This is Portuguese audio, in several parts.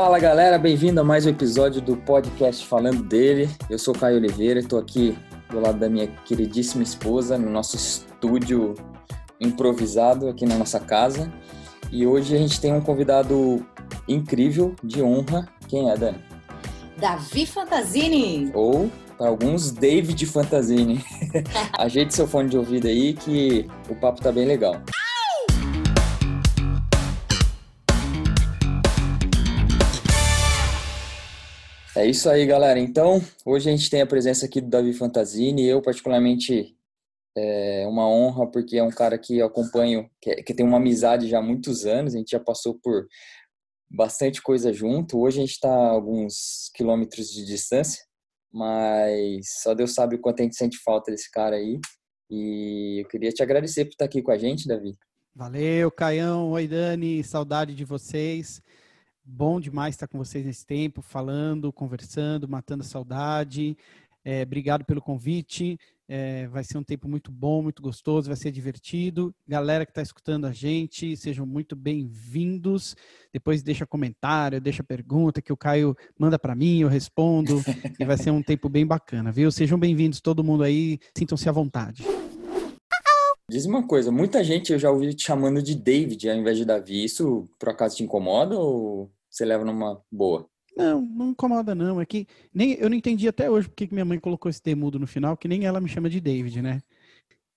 Fala galera, bem-vindo a mais um episódio do podcast Falando dele. Eu sou Caio Oliveira, estou aqui do lado da minha queridíssima esposa no nosso estúdio improvisado aqui na nossa casa. E hoje a gente tem um convidado incrível, de honra. Quem é, Dani? Davi Fantasini. Ou, para alguns, David Fantasini. Ajeite seu fone de ouvido aí que o papo tá bem legal. É isso aí, galera. Então, hoje a gente tem a presença aqui do Davi Fantasini. Eu, particularmente, é uma honra, porque é um cara que eu acompanho, que, que tem uma amizade já há muitos anos. A gente já passou por bastante coisa junto. Hoje a gente está alguns quilômetros de distância, mas só Deus sabe o quanto a gente sente falta desse cara aí. E eu queria te agradecer por estar aqui com a gente, Davi. Valeu, Caião. Oi, Dani. Saudade de vocês. Bom demais estar com vocês nesse tempo, falando, conversando, matando a saudade. É, obrigado pelo convite. É, vai ser um tempo muito bom, muito gostoso, vai ser divertido. Galera que está escutando a gente, sejam muito bem-vindos. Depois deixa comentário, deixa pergunta que o Caio manda para mim, eu respondo. e vai ser um tempo bem bacana, viu? Sejam bem-vindos todo mundo aí, sintam-se à vontade. Diz uma coisa, muita gente eu já ouvi te chamando de David ao invés de Davi. Isso por acaso te incomoda ou você leva numa boa? Não, não incomoda não. É que nem eu não entendi até hoje porque que minha mãe colocou esse demudo no final, que nem ela me chama de David, né?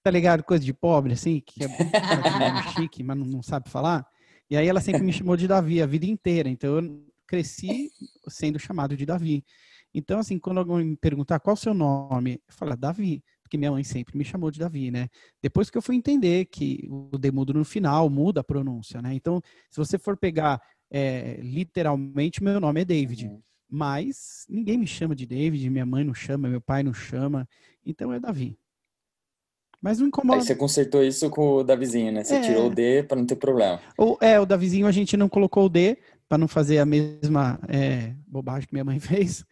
Tá ligado? Coisa de pobre, assim, que é, chique, mas não, não sabe falar. E aí ela sempre me chamou de Davi a vida inteira. Então eu cresci sendo chamado de Davi. Então, assim, quando alguém me perguntar qual o seu nome, eu falo, ah, Davi, porque minha mãe sempre me chamou de Davi, né? Depois que eu fui entender que o demudo no final muda a pronúncia, né? Então, se você for pegar é, literalmente, meu nome é David. Uhum. Mas ninguém me chama de David, minha mãe não chama, meu pai não chama. Então é Davi. Mas não incomoda. Aí você consertou isso com o Davizinho, né? Você é... tirou o D para não ter problema. Ou, é, o Davizinho a gente não colocou o D para não fazer a mesma é, bobagem que minha mãe fez.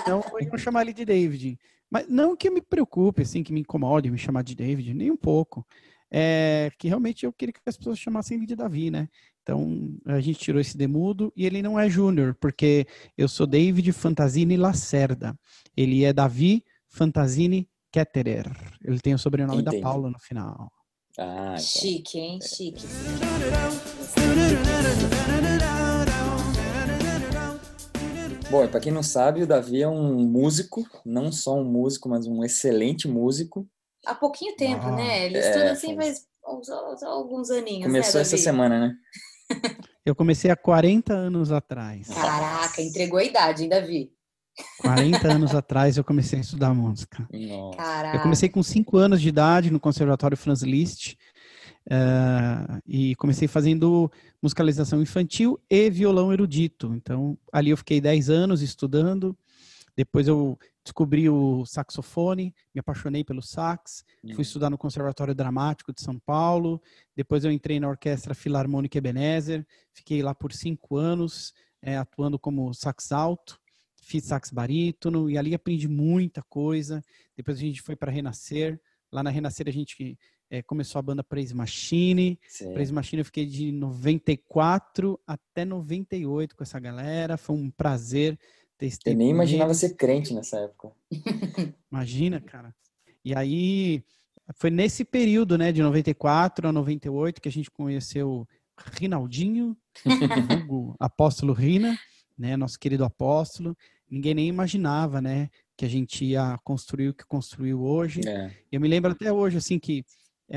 Então, eu ia chamar ele de David. Mas não que me preocupe, assim, que me incomode me chamar de David, nem um pouco. É que realmente eu queria que as pessoas chamassem ele de Davi, né? Então, a gente tirou esse demudo e ele não é Júnior, porque eu sou David Fantasini Lacerda. Ele é Davi Fantasini Ketterer. Ele tem o sobrenome Entendi. da Paula no final. Ah, então. Chique, hein? Chique. Bom, para quem não sabe, o Davi é um músico, não só um músico, mas um excelente músico. Há pouquinho tempo, ah, né? Ele estuda é, assim faz alguns aninhos. Né, Começou né, essa semana, né? Eu comecei há 40 anos atrás. Caraca, entregou a idade, ainda vi. 40 anos atrás eu comecei a estudar música. Eu comecei com 5 anos de idade no Conservatório Franz Liszt uh, e comecei fazendo musicalização infantil e violão erudito. Então, ali eu fiquei 10 anos estudando. Depois eu descobri o saxofone, me apaixonei pelo sax, uhum. fui estudar no Conservatório Dramático de São Paulo, depois eu entrei na Orquestra Filarmônica Ebenezer, fiquei lá por cinco anos, é, atuando como sax alto, fiz sax barítono, e ali aprendi muita coisa, depois a gente foi para Renascer, lá na Renascer a gente é, começou a banda Praise Machine, Sim. Praise Machine eu fiquei de 94 até 98 com essa galera, foi um prazer Testei Eu nem imaginava eles. ser crente nessa época. Imagina, cara. E aí, foi nesse período, né, de 94 a 98, que a gente conheceu Rinaldinho, o apóstolo Rina, né, nosso querido apóstolo. Ninguém nem imaginava, né, que a gente ia construir o que construiu hoje. É. Eu me lembro até hoje, assim, que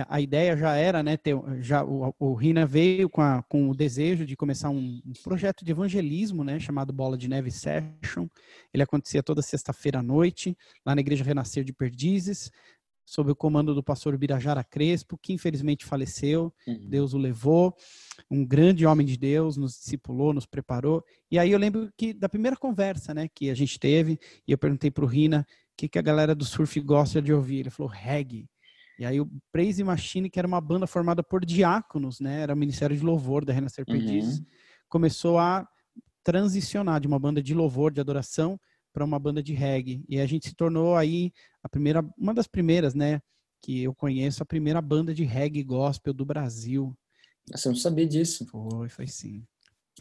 a ideia já era, né, ter, já o, o Rina veio com, a, com o desejo de começar um, um, projeto de evangelismo, né, chamado Bola de Neve Session. Ele acontecia toda sexta-feira à noite, lá na Igreja Renascer de Perdizes, sob o comando do pastor Birajara Crespo, que infelizmente faleceu, uhum. Deus o levou, um grande homem de Deus, nos discipulou, nos preparou. E aí eu lembro que da primeira conversa, né, que a gente teve, e eu perguntei para o Rina o que, que a galera do surf gosta de ouvir. Ele falou reggae. E aí o Praise Machine, que era uma banda formada por diáconos, né? Era o Ministério de Louvor da Renascer Perdizes, uhum. começou a transicionar de uma banda de louvor, de adoração, para uma banda de reggae. E a gente se tornou aí a primeira, uma das primeiras, né? Que eu conheço, a primeira banda de reggae gospel do Brasil. Você não sabia disso? Foi, foi sim.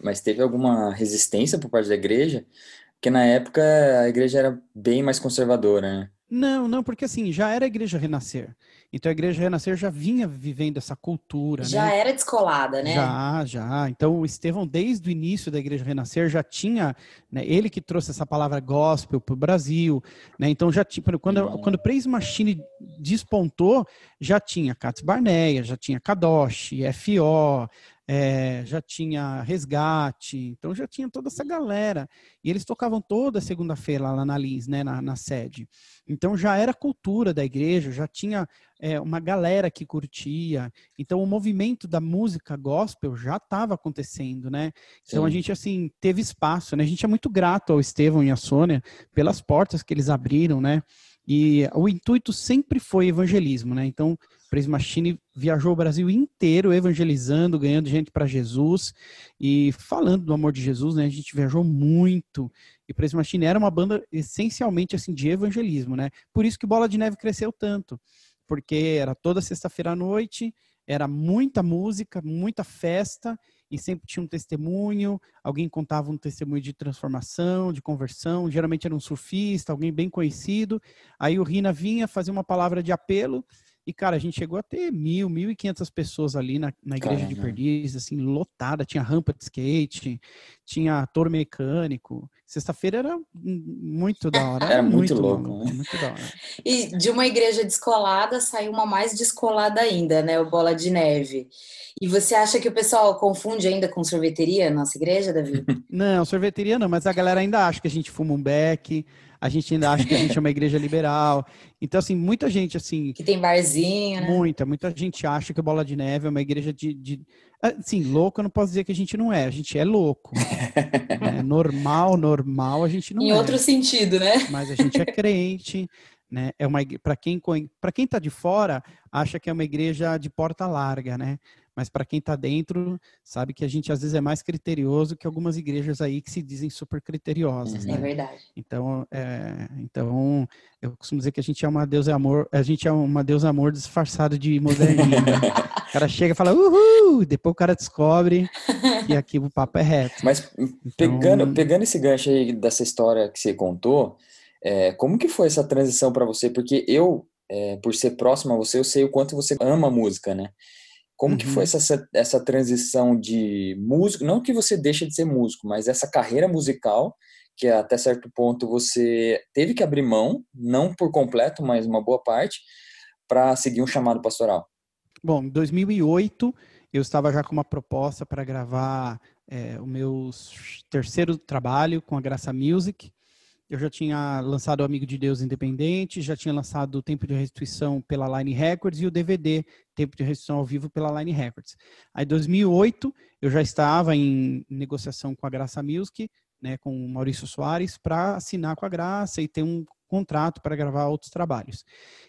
Mas teve alguma resistência por parte da igreja? Porque na época a igreja era bem mais conservadora, né? Não, não, porque assim, já era a igreja renascer. Então a igreja renascer já vinha vivendo essa cultura. Já né? era descolada, né? Já, já. Então o Estevão, desde o início da igreja renascer, já tinha, né, ele que trouxe essa palavra gospel para o Brasil. Né? Então já tinha, quando, quando o Praise Machine despontou, já tinha Katz Barneia, já tinha Kadosh, FO, é, já tinha resgate, então já tinha toda essa galera. E eles tocavam toda segunda-feira lá na Lins, né, na, na, sede. Então já era cultura da igreja, já tinha é, uma galera que curtia. Então o movimento da música gospel já estava acontecendo, né? Então Sim. a gente, assim, teve espaço, né? A gente é muito grato ao Estevão e à Sônia pelas portas que eles abriram, né? E o intuito sempre foi evangelismo, né? Então, Praise Machine viajou o Brasil inteiro evangelizando, ganhando gente para Jesus e falando do amor de Jesus, né? A gente viajou muito. E Praise Machine era uma banda essencialmente assim de evangelismo, né? Por isso que Bola de Neve cresceu tanto, porque era toda sexta-feira à noite, era muita música, muita festa e sempre tinha um testemunho, alguém contava um testemunho de transformação, de conversão, geralmente era um surfista, alguém bem conhecido. Aí o Rina vinha fazer uma palavra de apelo e, cara, a gente chegou a ter mil, mil e quinhentas pessoas ali na, na igreja Caramba. de Perdiz, assim, lotada. Tinha rampa de skate, tinha touro mecânico. Sexta-feira era muito da hora. Era, muito, muito louco. Né? Muito da hora. E de uma igreja descolada saiu uma mais descolada ainda, né? O Bola de Neve. E você acha que o pessoal confunde ainda com sorveteria, nossa igreja, Davi? Não, sorveteria não, mas a galera ainda acha que a gente fuma um beck, a gente ainda acha que a gente é uma igreja liberal. Então, assim, muita gente, assim... Que tem barzinho, né? Muita, muita gente acha que o Bola de Neve é uma igreja de... de assim, louco eu não posso dizer que a gente não é, a gente é louco. é, normal, normal, a gente não em é. Em outro sentido, né? Mas a gente é crente, né? É uma para quem para quem está de fora acha que é uma igreja de porta larga, né? Mas para quem está dentro, sabe que a gente às vezes é mais criterioso que algumas igrejas aí que se dizem super criteriosas. Uhum. Né? É verdade. Então, é, então, eu costumo dizer que a gente é uma deusa amor, a gente é uma deusa amor disfarçado de modernismo. o cara chega e fala, uhul! Depois o cara descobre que aqui o papo é reto. Mas pegando, então, pegando esse gancho aí dessa história que você contou, é, como que foi essa transição para você? Porque eu, é, por ser próximo a você, eu sei o quanto você ama música, né? Como uhum. que foi uhum. essa, essa transição de músico? Não que você deixe de ser músico, mas essa carreira musical que até certo ponto você teve que abrir mão, não por completo, mas uma boa parte, para seguir um chamado pastoral. Bom, em 2008 eu estava já com uma proposta para gravar é, o meu terceiro trabalho com a Graça Music. Eu já tinha lançado o Amigo de Deus Independente, já tinha lançado o Tempo de Restituição pela Line Records e o DVD Tempo de Restituição ao Vivo pela Line Records. Aí, em 2008, eu já estava em negociação com a Graça Music, né, com o Maurício Soares, para assinar com a Graça e ter um contrato para gravar outros trabalhos.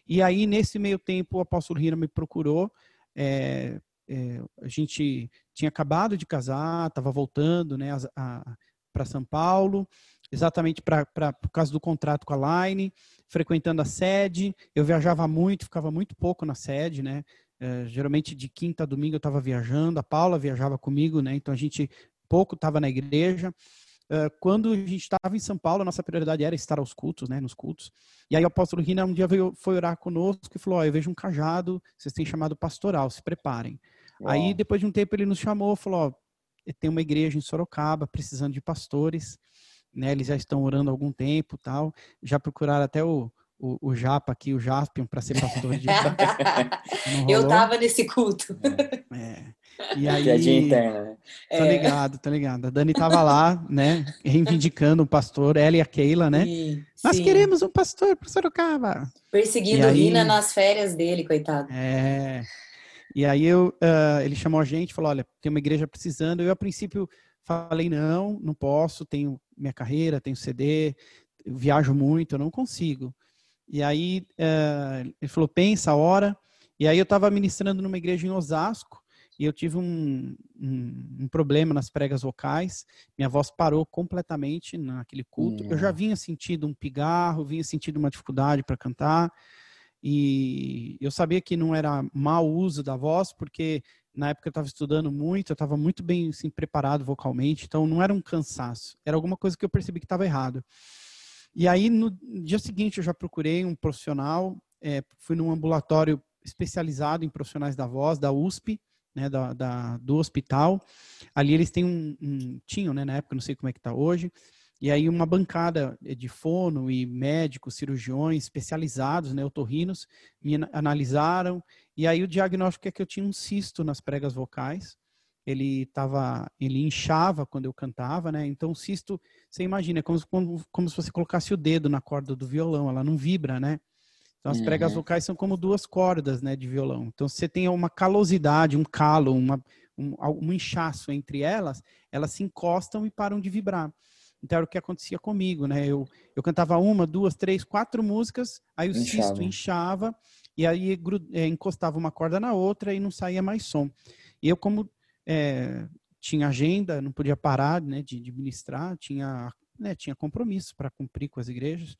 E aí, nesse meio tempo, o apóstolo Rina me procurou. É, é, a gente tinha acabado de casar, estava voltando né, para São Paulo exatamente para por causa do contrato com a Line, frequentando a sede. Eu viajava muito, ficava muito pouco na sede, né? É, geralmente de quinta a domingo eu estava viajando, a Paula viajava comigo, né? Então a gente pouco estava na igreja. Uh, quando a gente estava em São Paulo, a nossa prioridade era estar aos cultos, né, nos cultos. E aí o apóstolo Rina um dia veio, foi orar conosco e falou: oh, eu vejo um cajado, vocês têm chamado pastoral, se preparem. Uau. Aí depois de um tempo ele nos chamou, falou: oh, tem uma igreja em Sorocaba precisando de pastores né? Eles já estão orando há algum tempo, tal. Já procuraram até o, o, o Japa aqui, o Jaspion, para ser pastor de. Eu tava nesse culto. É. é. E aí, Piadinha interna, né? Tô é. ligado, tô ligado. A Dani tava lá, né, reivindicando o pastor, ela e a Keila, né? Sim, Nós sim. queremos um pastor para Sorocaba. Perseguindo o Rina nas férias dele, coitado. É. E aí eu, uh, ele chamou a gente, falou, olha, tem uma igreja precisando. Eu, a princípio, falei, não, não posso, tenho minha carreira, tenho CD, viajo muito, eu não consigo. E aí uh, ele falou, pensa a hora. E aí eu estava ministrando numa igreja em Osasco e eu tive um, um, um, problema nas pregas vocais. Minha voz parou completamente naquele culto. Eu já vinha sentindo um pigarro, vinha sentindo uma dificuldade para cantar. E eu sabia que não era mau uso da voz, porque na época eu estava estudando muito, eu estava muito bem assim, preparado vocalmente, então não era um cansaço, era alguma coisa que eu percebi que estava errado. E aí, no dia seguinte, eu já procurei um profissional, é, fui num ambulatório especializado em profissionais da voz, da USP, né, da, da do hospital. Ali eles têm um, um tinham, né, na época, não sei como é que está hoje, e aí uma bancada de fono e médicos, cirurgiões especializados, né, otorrinos, me analisaram, e aí o diagnóstico é que eu tinha um cisto nas pregas vocais, ele tava, ele inchava quando eu cantava, né? Então o cisto, você imagina, é como, como, como se você colocasse o dedo na corda do violão, ela não vibra, né? Então as pregas uhum. vocais são como duas cordas, né, de violão. Então você tem uma calosidade, um calo, uma, um, um inchaço entre elas, elas se encostam e param de vibrar. Então era o que acontecia comigo, né? Eu, eu cantava uma, duas, três, quatro músicas, aí o inchava. cisto inchava e aí é, encostava uma corda na outra e não saía mais som. E eu como é, tinha agenda, não podia parar né, de, de ministrar, tinha, né, tinha compromisso para cumprir com as igrejas.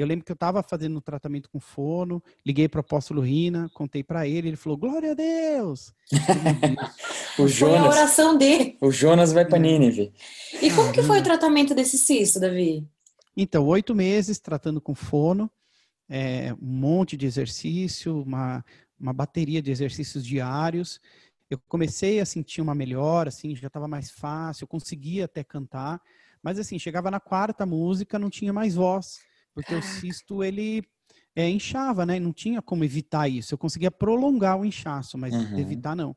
Eu lembro que eu estava fazendo um tratamento com fono, liguei para o apóstolo Rina, contei para ele, ele falou, glória a Deus! o Jonas, foi a oração dele. O Jonas vai para é. Nínive. E como ah, que foi o tratamento desse cisto, Davi? Então, oito meses tratando com fono, é, um monte de exercício, uma, uma bateria de exercícios diários eu comecei a sentir uma melhora, assim, já estava mais fácil, eu conseguia até cantar, mas assim, chegava na quarta música, não tinha mais voz, porque o cisto, ele é, inchava, né? Não tinha como evitar isso. Eu conseguia prolongar o inchaço, mas uhum. evitar não.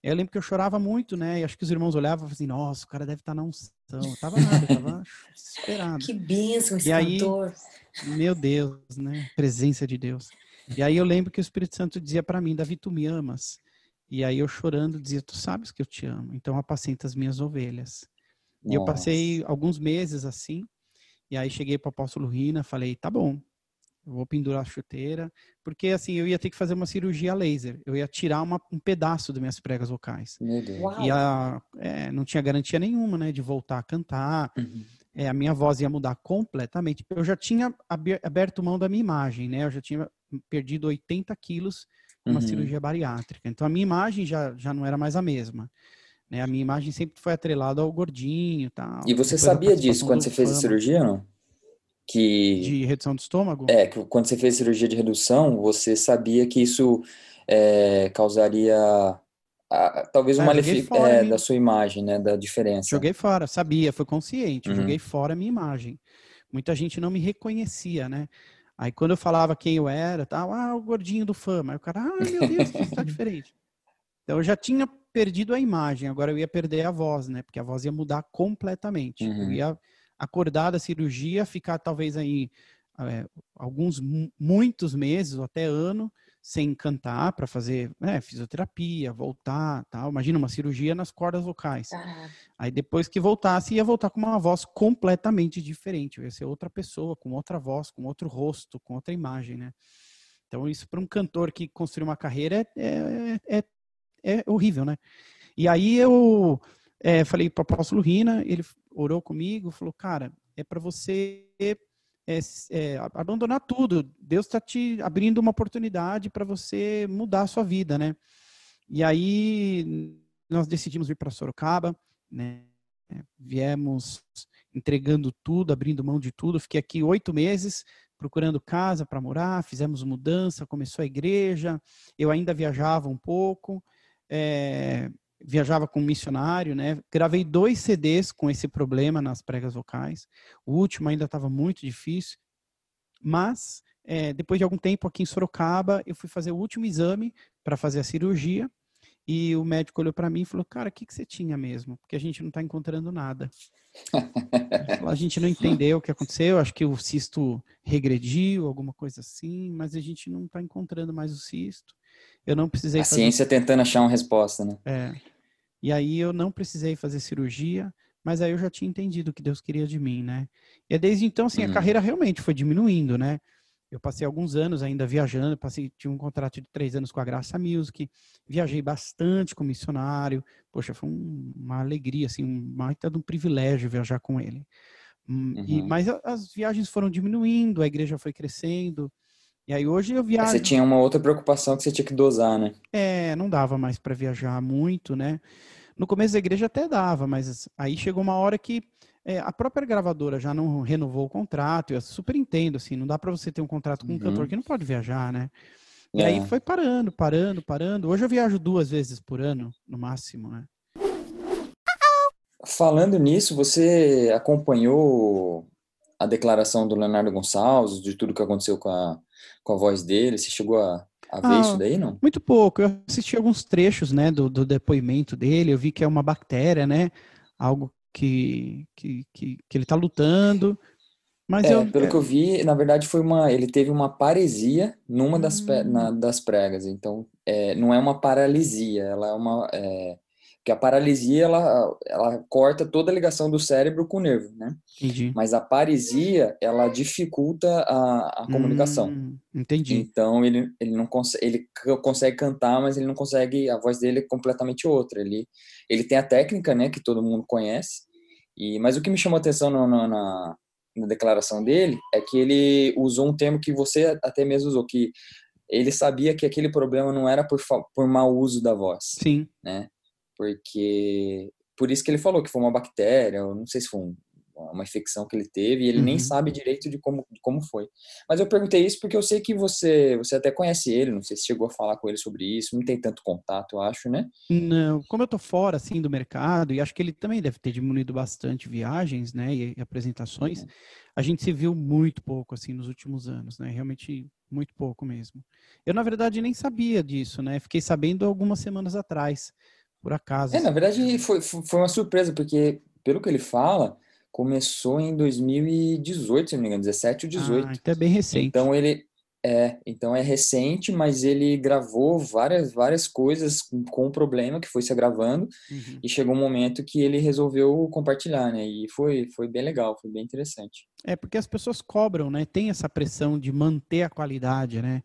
Eu lembro que eu chorava muito, né? E acho que os irmãos olhavam e assim, nossa, o cara deve estar tá na unção. Eu tava nada, eu tava desesperado. Que bênção esse e aí, cantor. Meu Deus, né? Presença de Deus. E aí eu lembro que o Espírito Santo dizia para mim, Davi, tu me amas. E aí eu chorando dizia, tu sabes que eu te amo, então apacenta as minhas ovelhas. Nossa. E eu passei alguns meses assim, e aí cheguei para o apóstolo Rina, falei, tá bom, eu vou pendurar a chuteira, porque assim, eu ia ter que fazer uma cirurgia laser, eu ia tirar uma, um pedaço das minhas pregas vocais. E a, é, não tinha garantia nenhuma, né, de voltar a cantar, uhum. é, a minha voz ia mudar completamente. Eu já tinha aberto mão da minha imagem, né, eu já tinha perdido 80 quilos uma uhum. cirurgia bariátrica. Então a minha imagem já, já não era mais a mesma. Né? A minha imagem sempre foi atrelada ao gordinho tal. E você sabia disso quando você fez a cirurgia, não? Que... De redução do estômago? É, que quando você fez a cirurgia de redução, você sabia que isso é, causaria a, talvez um é, malefício é, da sua imagem, né? Da diferença. Joguei fora, sabia, foi consciente. Uhum. Joguei fora a minha imagem. Muita gente não me reconhecia, né? Aí quando eu falava quem eu era, tal, ah, o gordinho do fama. Aí o cara, ah, meu Deus, isso tá diferente. Então eu já tinha perdido a imagem, agora eu ia perder a voz, né? Porque a voz ia mudar completamente. Uhum. Eu ia acordar da cirurgia, ficar talvez aí é, alguns, muitos meses ou até ano sem cantar para fazer né, fisioterapia, voltar, tal. Imagina uma cirurgia nas cordas vocais. Aí depois que voltasse, ia voltar com uma voz completamente diferente. ia ser outra pessoa, com outra voz, com outro rosto, com outra imagem, né? Então isso para um cantor que construiu uma carreira é, é, é, é horrível, né? E aí eu é, falei para o apóstolo Rina, ele orou comigo, falou, cara, é para você é, é, abandonar tudo. Deus está te abrindo uma oportunidade para você mudar a sua vida, né? E aí nós decidimos vir para Sorocaba, né? Viemos entregando tudo, abrindo mão de tudo. Fiquei aqui oito meses procurando casa para morar, fizemos mudança, começou a igreja. Eu ainda viajava um pouco. É, viajava com missionário, né? Gravei dois CDs com esse problema nas pregas vocais. O último ainda estava muito difícil, mas é, depois de algum tempo aqui em Sorocaba, eu fui fazer o último exame para fazer a cirurgia e o médico olhou para mim e falou: Cara, o que, que você tinha mesmo? Porque a gente não está encontrando nada. A gente não entendeu o que aconteceu, acho que o cisto regrediu, alguma coisa assim, mas a gente não está encontrando mais o cisto. Eu não precisei. A fazer... ciência tentando achar uma resposta, né? É. E aí eu não precisei fazer cirurgia, mas aí eu já tinha entendido o que Deus queria de mim, né? E desde então, assim, a uhum. carreira realmente foi diminuindo, né? Eu passei alguns anos ainda viajando, passei, tive um contrato de três anos com a Graça Music, viajei bastante com missionário, poxa, foi um, uma alegria, assim, um baita de um privilégio viajar com ele. Hum, uhum. E, mas as viagens foram diminuindo, a igreja foi crescendo, E aí hoje eu viajo. Você tinha uma outra preocupação que você tinha que dosar, né? É, não dava mais para viajar muito, né? No começo da igreja até dava, mas aí chegou uma hora que é, a própria gravadora já não renovou o contrato. Eu super entendo, assim, não dá para você ter um contrato com um uhum. cantor que não pode viajar, né? E é. aí foi parando, parando, parando. Hoje eu viajo duas vezes por ano, no máximo, né? Falando nisso, você acompanhou a declaração do Leonardo Gonçalves, de tudo que aconteceu com a, com a voz dele? Você chegou a, a ver ah, isso daí, não? Muito pouco. Eu assisti alguns trechos, né, do, do depoimento dele. Eu vi que é uma bactéria, né? Algo que, que, que, que ele está lutando. Mas é, eu, pelo é... que eu vi, na verdade foi uma, ele teve uma paresia numa das, hum. na, das pregas. Então, é, não é uma paralisia, ela é uma, é, porque a paralisia, ela, ela corta toda a ligação do cérebro com o nervo, né? Entendi. Mas a paresia, ela dificulta a, a comunicação. Hum, entendi. Então, ele, ele não consegue, ele consegue cantar, mas ele não consegue, a voz dele é completamente outra. Ele, ele tem a técnica, né, que todo mundo conhece, e, mas o que me chamou a atenção no, no, na, na declaração dele é que ele usou um termo que você até mesmo usou, que ele sabia que aquele problema não era por, por mau uso da voz. Sim. Né? Porque por isso que ele falou que foi uma bactéria, eu não sei se foi um, uma infecção que ele teve, e ele uhum. nem sabe direito de como, de como foi. Mas eu perguntei isso porque eu sei que você você até conhece ele, não sei se chegou a falar com ele sobre isso, não tem tanto contato, eu acho, né? Não, como eu tô fora, assim, do mercado, e acho que ele também deve ter diminuído bastante viagens, né, e, e apresentações, uhum. a gente se viu muito pouco, assim, nos últimos anos, né, realmente muito pouco mesmo. Eu, na verdade, nem sabia disso, né, fiquei sabendo algumas semanas atrás, por acaso. É, na verdade foi, foi uma surpresa, porque pelo que ele fala, começou em 2018, se não me engano, 17 ou 18. Ah, então é bem recente. Então ele é, então é recente, mas ele gravou várias várias coisas com, com o problema que foi se agravando uhum. e chegou um momento que ele resolveu compartilhar, né? E foi foi bem legal, foi bem interessante. É porque as pessoas cobram, né? Tem essa pressão de manter a qualidade, né?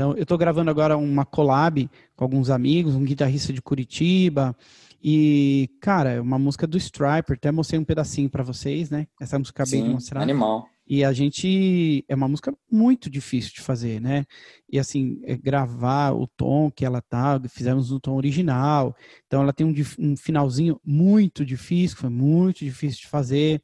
Então, eu estou gravando agora uma collab com alguns amigos, um guitarrista de Curitiba. E, cara, é uma música do Striper, até mostrei um pedacinho para vocês, né? Essa música acabei Sim, de mostrar. Animal. E a gente. É uma música muito difícil de fazer, né? E assim, é gravar o tom que ela tá, fizemos no tom original. Então ela tem um, um finalzinho muito difícil, foi muito difícil de fazer.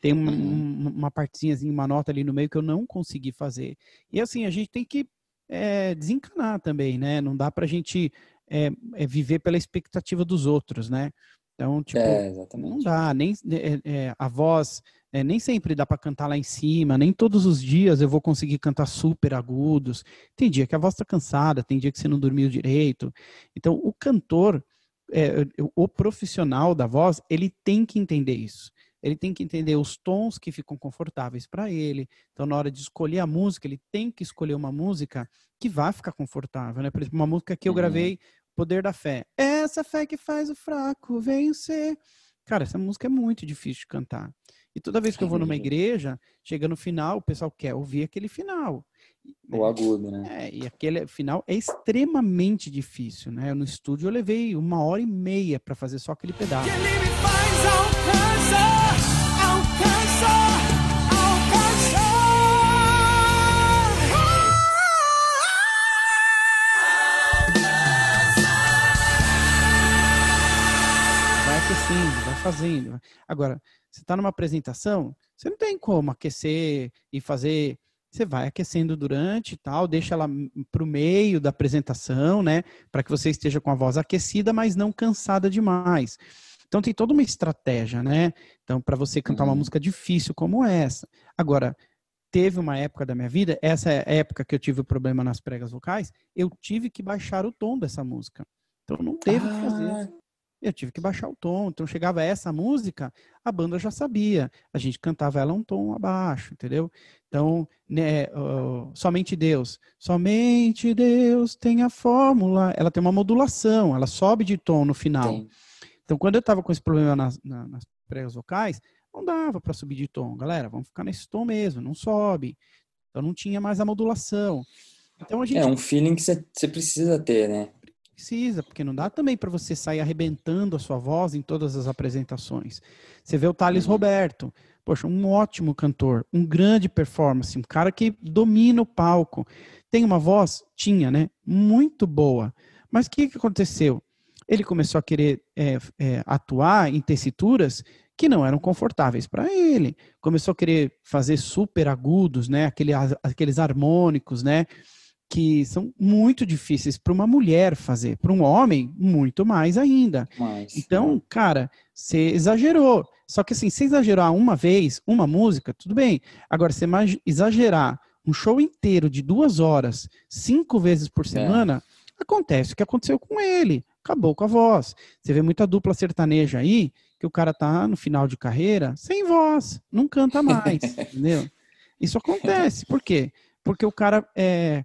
Tem uma, uhum. uma partezinha, uma nota ali no meio que eu não consegui fazer. E assim, a gente tem que é, desencanar também, né? Não dá para a gente é, é, viver pela expectativa dos outros, né? Então, tipo, é, não dá, nem é, é, a voz, nem sempre dá para cantar lá em cima, nem todos os dias eu vou conseguir cantar super agudos. Tem dia que a voz está cansada, tem dia que você não dormiu direito. Então, o cantor, o profissional da voz, ele tem que entender isso ele tem que entender os tons que ficam confortáveis para ele. Então, na hora de escolher a música, ele tem que escolher uma música que vai ficar confortável, né? Por exemplo, uma música que eu uhum. gravei, Poder da Fé. Essa fé que faz o fraco vencer. Cara, essa música é muito difícil de cantar. E toda vez que eu vou numa igreja, chega no final, o pessoal quer ouvir aquele final. O agudo, né? É, e aquele final é extremamente difícil, né? No estúdio eu levei uma hora e meia para fazer só aquele pedaço. Que ele me faz alcançar, alcançar, fazendo. Agora, você está numa apresentação, você não tem como aquecer e fazer você vai aquecendo durante e tal, deixa ela para o meio da apresentação, né? Para que você esteja com a voz aquecida, mas não cansada demais. Então tem toda uma estratégia, né? Então, para você cantar uma uhum. música difícil como essa. Agora, teve uma época da minha vida, essa é a época que eu tive o problema nas pregas vocais, eu tive que baixar o tom dessa música. Então não teve o que fazer. Eu tive que baixar o tom. Então chegava essa música, a banda já sabia. A gente cantava ela um tom abaixo, entendeu? Então, né, uh, somente Deus. Somente Deus tem a fórmula. Ela tem uma modulação, ela sobe de tom no final. Sim. Então, quando eu estava com esse problema nas, nas pregas vocais, não dava para subir de tom. Galera, vamos ficar nesse tom mesmo, não sobe. Então, não tinha mais a modulação. Então, a gente... É um feeling que você precisa ter, né? Precisa, porque não dá também para você sair arrebentando a sua voz em todas as apresentações. Você vê o Thales uhum. Roberto. poxa, um ótimo cantor, um grande performance, um cara que domina o palco. Tem uma voz? Tinha, né? Muito boa. Mas o que, que aconteceu? Ele começou a querer é, é, atuar em tessituras que não eram confortáveis para ele. Começou a querer fazer super agudos, né? Aquele, aqueles harmônicos, né? Que são muito difíceis para uma mulher fazer. Para um homem, muito mais ainda. Mais, então, cara, você exagerou. Só que assim, se exagerar uma vez, uma música, tudo bem. Agora, você exagerar um show inteiro de duas horas, cinco vezes por é. semana, é. acontece o que aconteceu com ele. Acabou com a voz. Você vê muita dupla sertaneja aí, que o cara tá no final de carreira sem voz, não canta mais, entendeu? Isso acontece. Por quê? Porque o cara é,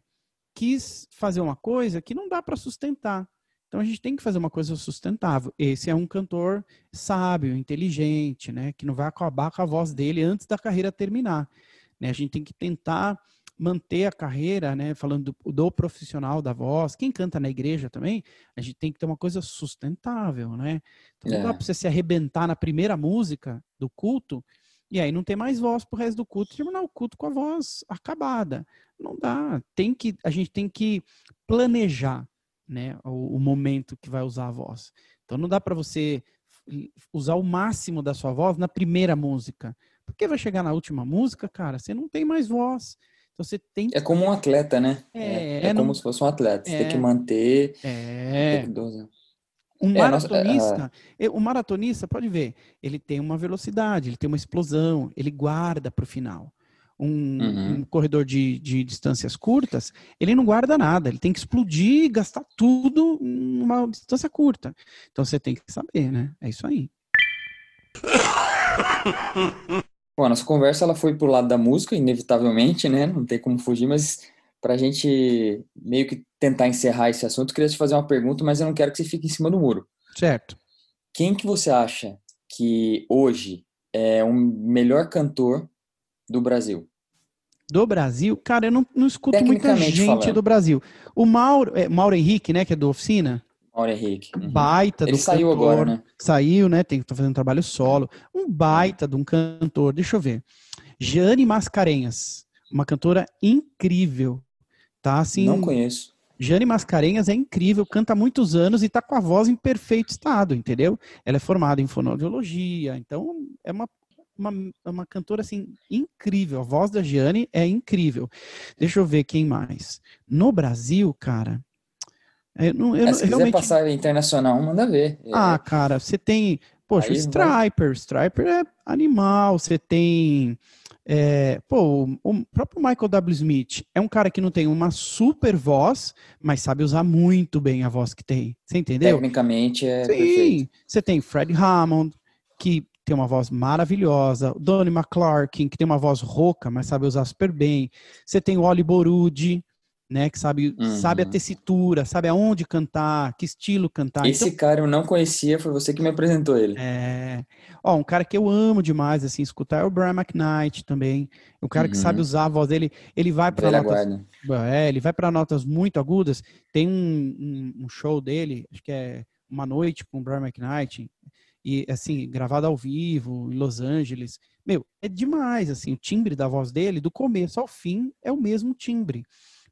quis fazer uma coisa que não dá para sustentar. Então a gente tem que fazer uma coisa sustentável. Esse é um cantor sábio, inteligente, né? Que não vai acabar com a voz dele antes da carreira terminar. Né? A gente tem que tentar manter a carreira, né? Falando do, do, profissional da voz, quem canta na igreja também, a gente tem que ter uma coisa sustentável, né? Então é. não dá é. para você se arrebentar na primeira música do culto e aí não ter mais voz pro resto do culto, terminar o culto com a voz acabada. Não dá. Tem que, a gente tem que planejar né, o, o momento que vai usar a voz. Então não dá para você usar o máximo da sua voz na primeira música, porque vai chegar na última música, cara, você não tem mais voz. Então você tem É como um atleta, né? É, é, é como não... se fosse um atleta. Você é, tem que manter. É. Um é, maratonista, é, o maratonista, pode ver, ele tem uma velocidade, ele tem uma explosão, ele guarda para o final um, uhum. um corredor de, de, distâncias curtas, ele não guarda nada, ele tem que explodir e gastar tudo numa distância curta. Então você tem que saber, né? É isso aí. Bom, a nossa conversa ela foi pro lado da música, inevitavelmente, né? Não tem como fugir, mas para a gente meio que tentar encerrar esse assunto, eu queria te fazer uma pergunta, mas eu não quero que você fique em cima do muro. Certo. Quem que você acha que hoje é o melhor cantor do Brasil? Do Brasil, cara, eu não, não escuto muita gente falando. do Brasil. O Mauro, é, Mauro Henrique, né, que é do Oficina. Mauro Henrique. Uhum. Baita Ele saiu cantor, agora, né? Saiu, né? Tem que tá fazendo um trabalho solo. Um baita de um cantor. Deixa eu ver. Jane Mascarenhas, uma cantora incrível. Tá assim. Não conheço. Jane Mascarenhas é incrível, canta há muitos anos e tá com a voz em perfeito estado, entendeu? Ela é formada em fonoaudiologia, então é uma uma, uma cantora assim incrível. A voz da Gianni é incrível. Deixa eu ver quem mais. No Brasil, cara. Eu não, eu, é, se realmente... quiser passar internacional, manda ver. É. Ah, cara, você tem. Poxa, Aí Striper. Vai... Striper é animal. Você tem. É, pô, o próprio Michael W. Smith é um cara que não tem uma super voz, mas sabe usar muito bem a voz que tem. Você entendeu? Tecnicamente é. Sim. Perfeito. Você tem Fred Hammond, que tem uma voz maravilhosa. Donnie McClarkin, que tem uma voz rouca, mas sabe usar super bem. Você tem o Oli Borudi, né, que sabe, uhum. sabe a tessitura, sabe aonde cantar, que estilo cantar. Esse então, cara eu não conhecia, foi você que me apresentou ele. É. Ó, um cara que eu amo demais, assim, escutar é o Brian McKnight também. O cara uhum. que sabe uhum. usar a voz dele, ele vai para notas. É, ele vai para notas muito agudas. Tem um, um, um, show dele, acho que é Uma Noite com o Brian McKnight e assim, gravado ao vivo em Los Angeles. Meu, é demais assim, o timbre da voz dele do começo ao fim é o mesmo timbre.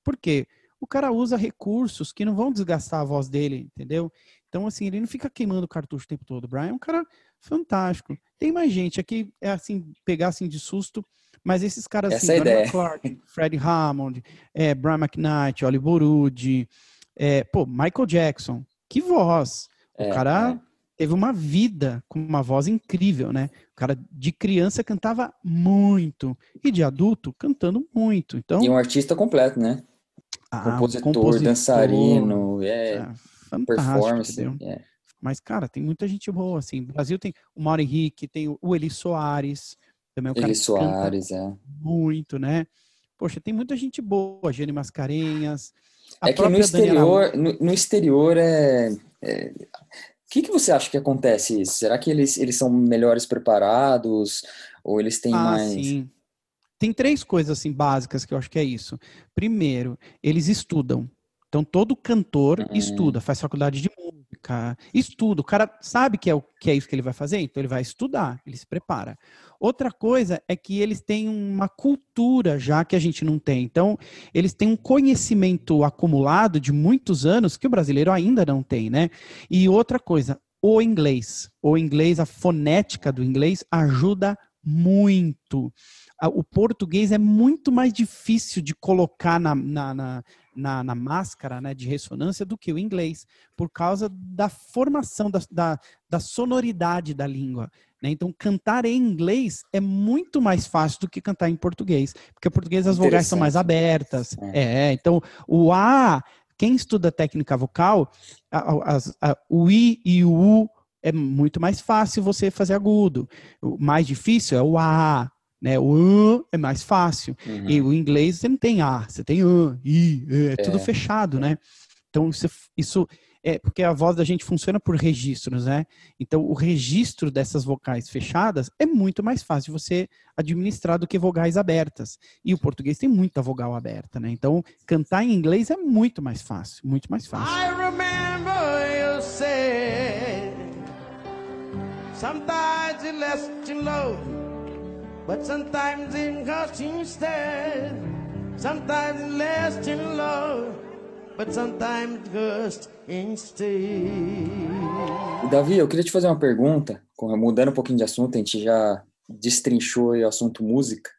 Por quê? O cara usa recursos que não vão desgastar a voz dele, entendeu? Então assim, ele não fica queimando o cartucho o tempo todo. O Brian é um cara fantástico. Tem mais gente aqui é assim, pegar assim de susto, mas esses caras Essa assim, é Clark, Fred Hammond, é, Brian McKnight, Oliver Wood, é, pô, Michael Jackson, que voz. O é, cara é teve uma vida com uma voz incrível, né? O cara de criança cantava muito e de adulto cantando muito. Então, e um artista completo, né? Ah, compositor, compositor, dançarino, é, é performance. É. Mas, cara, tem muita gente boa, assim. No Brasil tem o Mauro Henrique, tem o Eli Soares, também o cara Eli Soares, é. Muito, né? Poxa, tem muita gente boa, Gene Mascarenhas. É que no exterior, no, no, exterior é, é o que, que você acha que acontece isso? Será que eles, eles são melhores preparados? Ou eles têm ah, mais. Sim. Tem três coisas assim básicas que eu acho que é isso. Primeiro, eles estudam. Então todo cantor uhum. estuda, faz faculdade de música, estuda. O cara sabe que é, o, que é isso que ele vai fazer, então ele vai estudar, ele se prepara. Outra coisa é que eles têm uma cultura já que a gente não tem. Então, eles têm um conhecimento acumulado de muitos anos que o brasileiro ainda não tem, né? E outra coisa, o inglês. O inglês, a fonética do inglês ajuda muito. O português é muito mais difícil de colocar na, na, na, na, na máscara né, de ressonância do que o inglês, por causa da formação, da, da, da sonoridade da língua. Né? Então, cantar em inglês é muito mais fácil do que cantar em português, porque o português as vogais são mais abertas. É. é, então o A, quem estuda técnica vocal, a, a, a, o I e o U é muito mais fácil você fazer agudo. O mais difícil é o A, né? O uh é mais fácil. Uhum. E o inglês você não tem A, você tem uh, I, é, é tudo fechado, né? Então isso, isso é porque a voz da gente funciona por registros, né? Então o registro dessas vocais fechadas é muito mais fácil de você administrar do que vogais abertas. E o português tem muita vogal aberta, né? Então cantar em inglês é muito mais fácil, muito mais fácil. I remember you said, sometimes you left you low. But sometimes in instead, sometimes less in love, but sometimes just. Davi, eu queria te fazer uma pergunta, mudando um pouquinho de assunto, a gente já destrinchou o assunto música,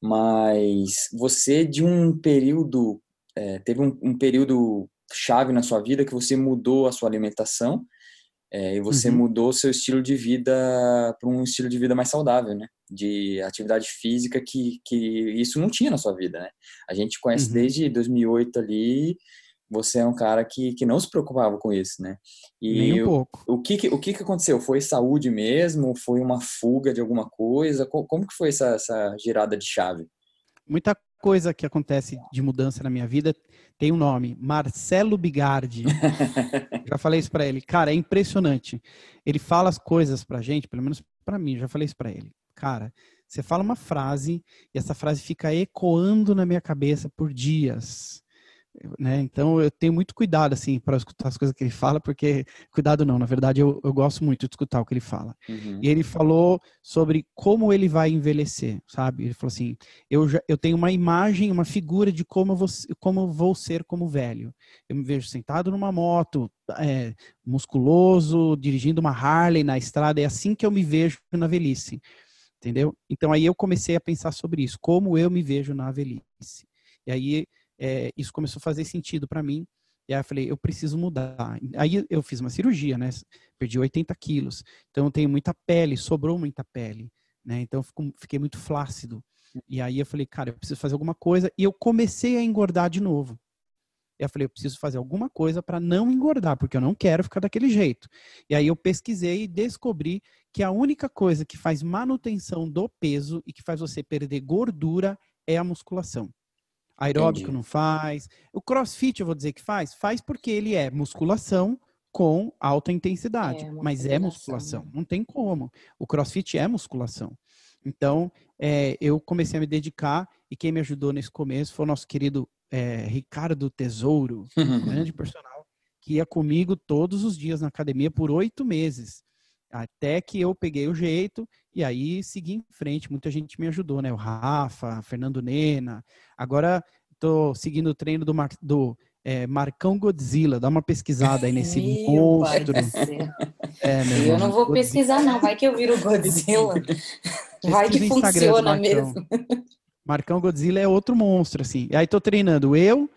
mas você de um período, é, teve um, um período chave na sua vida que você mudou a sua alimentação é, e você uhum. mudou seu estilo de vida para um estilo de vida mais saudável, né? De atividade física que, que isso não tinha na sua vida, né? A gente conhece uhum. desde 2008 ali, você é um cara que, que não se preocupava com isso, né? E Nem um pouco. O, o, que, o que, que aconteceu? Foi saúde mesmo? Foi uma fuga de alguma coisa? Como que foi essa, essa girada de chave? Muita coisa que acontece de mudança na minha vida tem um nome, Marcelo Bigardi. já falei isso para ele. Cara, é impressionante. Ele fala as coisas pra gente, pelo menos para mim, já falei isso para ele. Cara, você fala uma frase e essa frase fica ecoando na minha cabeça por dias. Né? Então eu tenho muito cuidado assim para escutar as coisas que ele fala, porque cuidado não, na verdade eu, eu gosto muito de escutar o que ele fala. Uhum. E ele falou sobre como ele vai envelhecer, sabe? Ele falou assim: eu já eu tenho uma imagem, uma figura de como eu vou, como eu vou ser como velho. Eu me vejo sentado numa moto, é, musculoso, dirigindo uma Harley na estrada. É assim que eu me vejo na velhice, entendeu? Então aí eu comecei a pensar sobre isso, como eu me vejo na velhice. E aí é, isso começou a fazer sentido para mim. E aí eu falei, eu preciso mudar. Aí eu fiz uma cirurgia, né? Perdi 80 quilos. Então eu tenho muita pele, sobrou muita pele, né? Então eu fiquei muito flácido. E aí eu falei, cara, eu preciso fazer alguma coisa. E eu comecei a engordar de novo. Eu falei, eu preciso fazer alguma coisa para não engordar, porque eu não quero ficar daquele jeito. E aí eu pesquisei e descobri que a única coisa que faz manutenção do peso e que faz você perder gordura é a musculação. Aeróbico Entendi. não faz. O crossfit, eu vou dizer que faz? Faz porque ele é musculação com alta intensidade. É mas é musculação. Não tem como. O crossfit é musculação. Então, é, eu comecei a me dedicar e quem me ajudou nesse começo foi o nosso querido é, Ricardo Tesouro, um grande personal, que ia comigo todos os dias na academia por oito meses. Até que eu peguei o jeito e aí segui em frente. Muita gente me ajudou, né? O Rafa, Fernando Nena. Agora estou seguindo o treino do, Mar, do é, Marcão Godzilla. Dá uma pesquisada aí nesse monstro. É, eu irmão, não vou Godzilla. pesquisar, não. Vai que eu viro Godzilla. Vai que funciona mesmo. Marcão Godzilla é outro monstro, assim. E aí tô treinando eu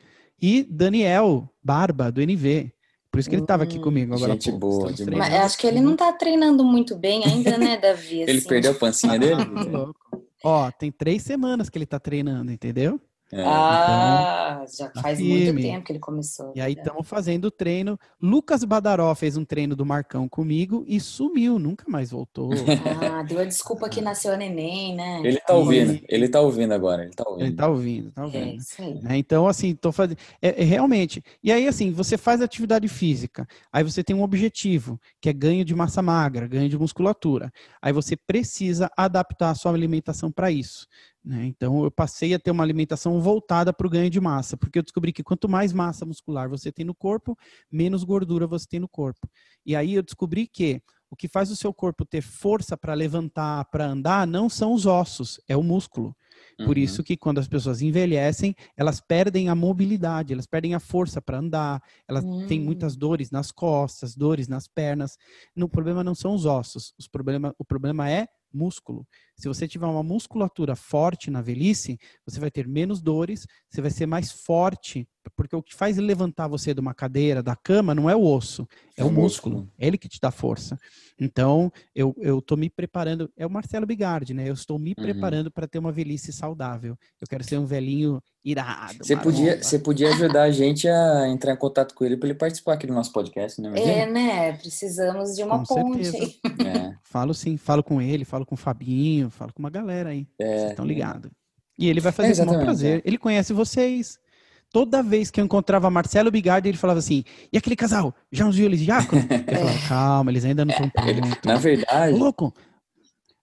e Daniel Barba, do NV. Por isso que ele estava aqui hum, comigo agora. Gente boa, Mas acho que ele não está treinando muito bem ainda, né, Davi? ele assim. perdeu a pancinha dele? Ó, tem três semanas que ele está treinando, entendeu? É. Ah, então, já tá faz muito tempo que ele começou. E aí estamos né? fazendo o treino. Lucas Badaró fez um treino do Marcão comigo e sumiu, nunca mais voltou. Ah, deu a desculpa que nasceu a neném, né? Ele tá ouvindo, ele tá ouvindo agora, ele tá ouvindo. Ele tá ouvindo, tá é, ouvindo. É, isso aí. Né, então, assim, tô fazendo. É, é, realmente. E aí, assim, você faz atividade física, aí você tem um objetivo, que é ganho de massa magra, ganho de musculatura. Aí você precisa adaptar a sua alimentação para isso. Né? Então, eu passei a ter uma alimentação voltada para o ganho de massa, porque eu descobri que quanto mais massa muscular você tem no corpo, menos gordura você tem no corpo. E aí eu descobri que O que faz o seu corpo ter força para levantar, para andar, não são os ossos, é o músculo. Por Uhum. isso que quando as pessoas envelhecem, elas perdem a mobilidade, elas perdem a força para andar, elas têm Hum. muitas dores nas costas, dores nas pernas. No, o problema não são os ossos, os problema, o problema é músculo. Se você tiver uma musculatura forte na velhice, você vai ter menos dores, você vai ser mais forte, porque o que faz levantar você de uma cadeira, da cama, não é o osso, é, É o músculo. É ele que te dá força. Então, eu, tô me preparando, é o Marcelo Bigardi, né? Eu estou me Uhum. preparando para ter uma velhice saudável. Eu quero ser um velhinho irado. Você podia, você podia ajudar a gente a entrar em contato com ele para ele participar aqui do nosso podcast, né? É, Imagina? né? Precisamos de uma Com ponte. certeza. É. Falo sim, falo com ele, falo com o Fabinho, falo com uma galera aí. Vocês estão é. ligados. E ele vai fazer com o exatamente, prazer. Ele conhece vocês. Toda vez que eu encontrava Marcelo Bigardi, ele falava assim: e aquele casal? Já uns viu eles Diácono? Eu falava, calma, eles ainda não estão Ele- prontos. na verdade, louco!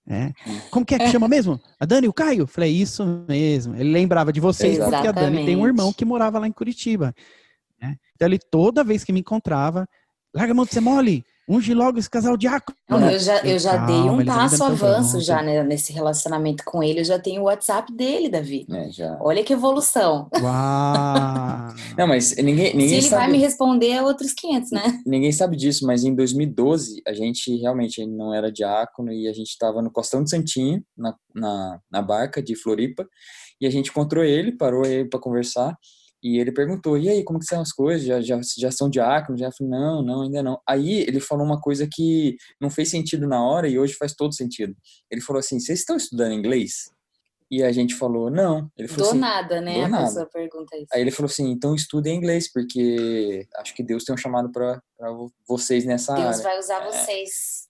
É. Como que é que chama mesmo? A Dani e o Caio? Falei, isso mesmo. Ele lembrava de vocês porque a Dani tem um Exatamente. irmão que morava lá em Curitiba. né? Então ele toda vez que me encontrava, larga a mão de ser mole, unge logo esse casal diácono. Não, eu já, eu já dei Calma, um eles ainda passo avanço já né, nesse relacionamento com ele. Eu já tenho o WhatsApp dele, Davi. né, já. Olha que evolução. Uau! Não, mas ninguém, Se ninguém ele vai sabe, me responder, é outros 500, né? ninguém sabe disso, mas em 2012 a gente realmente não era diácono e a gente estava no Costão de Santinho, na, na, na barca de Floripa, e a gente encontrou ele, parou ele para conversar, e ele perguntou, e aí, como que são as coisas? Já, já, já são diáconos? Já falei, não, não, ainda não. Aí ele falou uma coisa que não fez sentido na hora e hoje faz todo sentido. Ele falou assim, vocês estão estudando inglês? E a gente falou, não. Ele falou Do assim, nada, né? do a nada. pessoa pergunta isso. Aí ele falou assim, então estudem inglês, porque acho que Deus tem um chamado para vocês nessa Deus área. vai usar vocês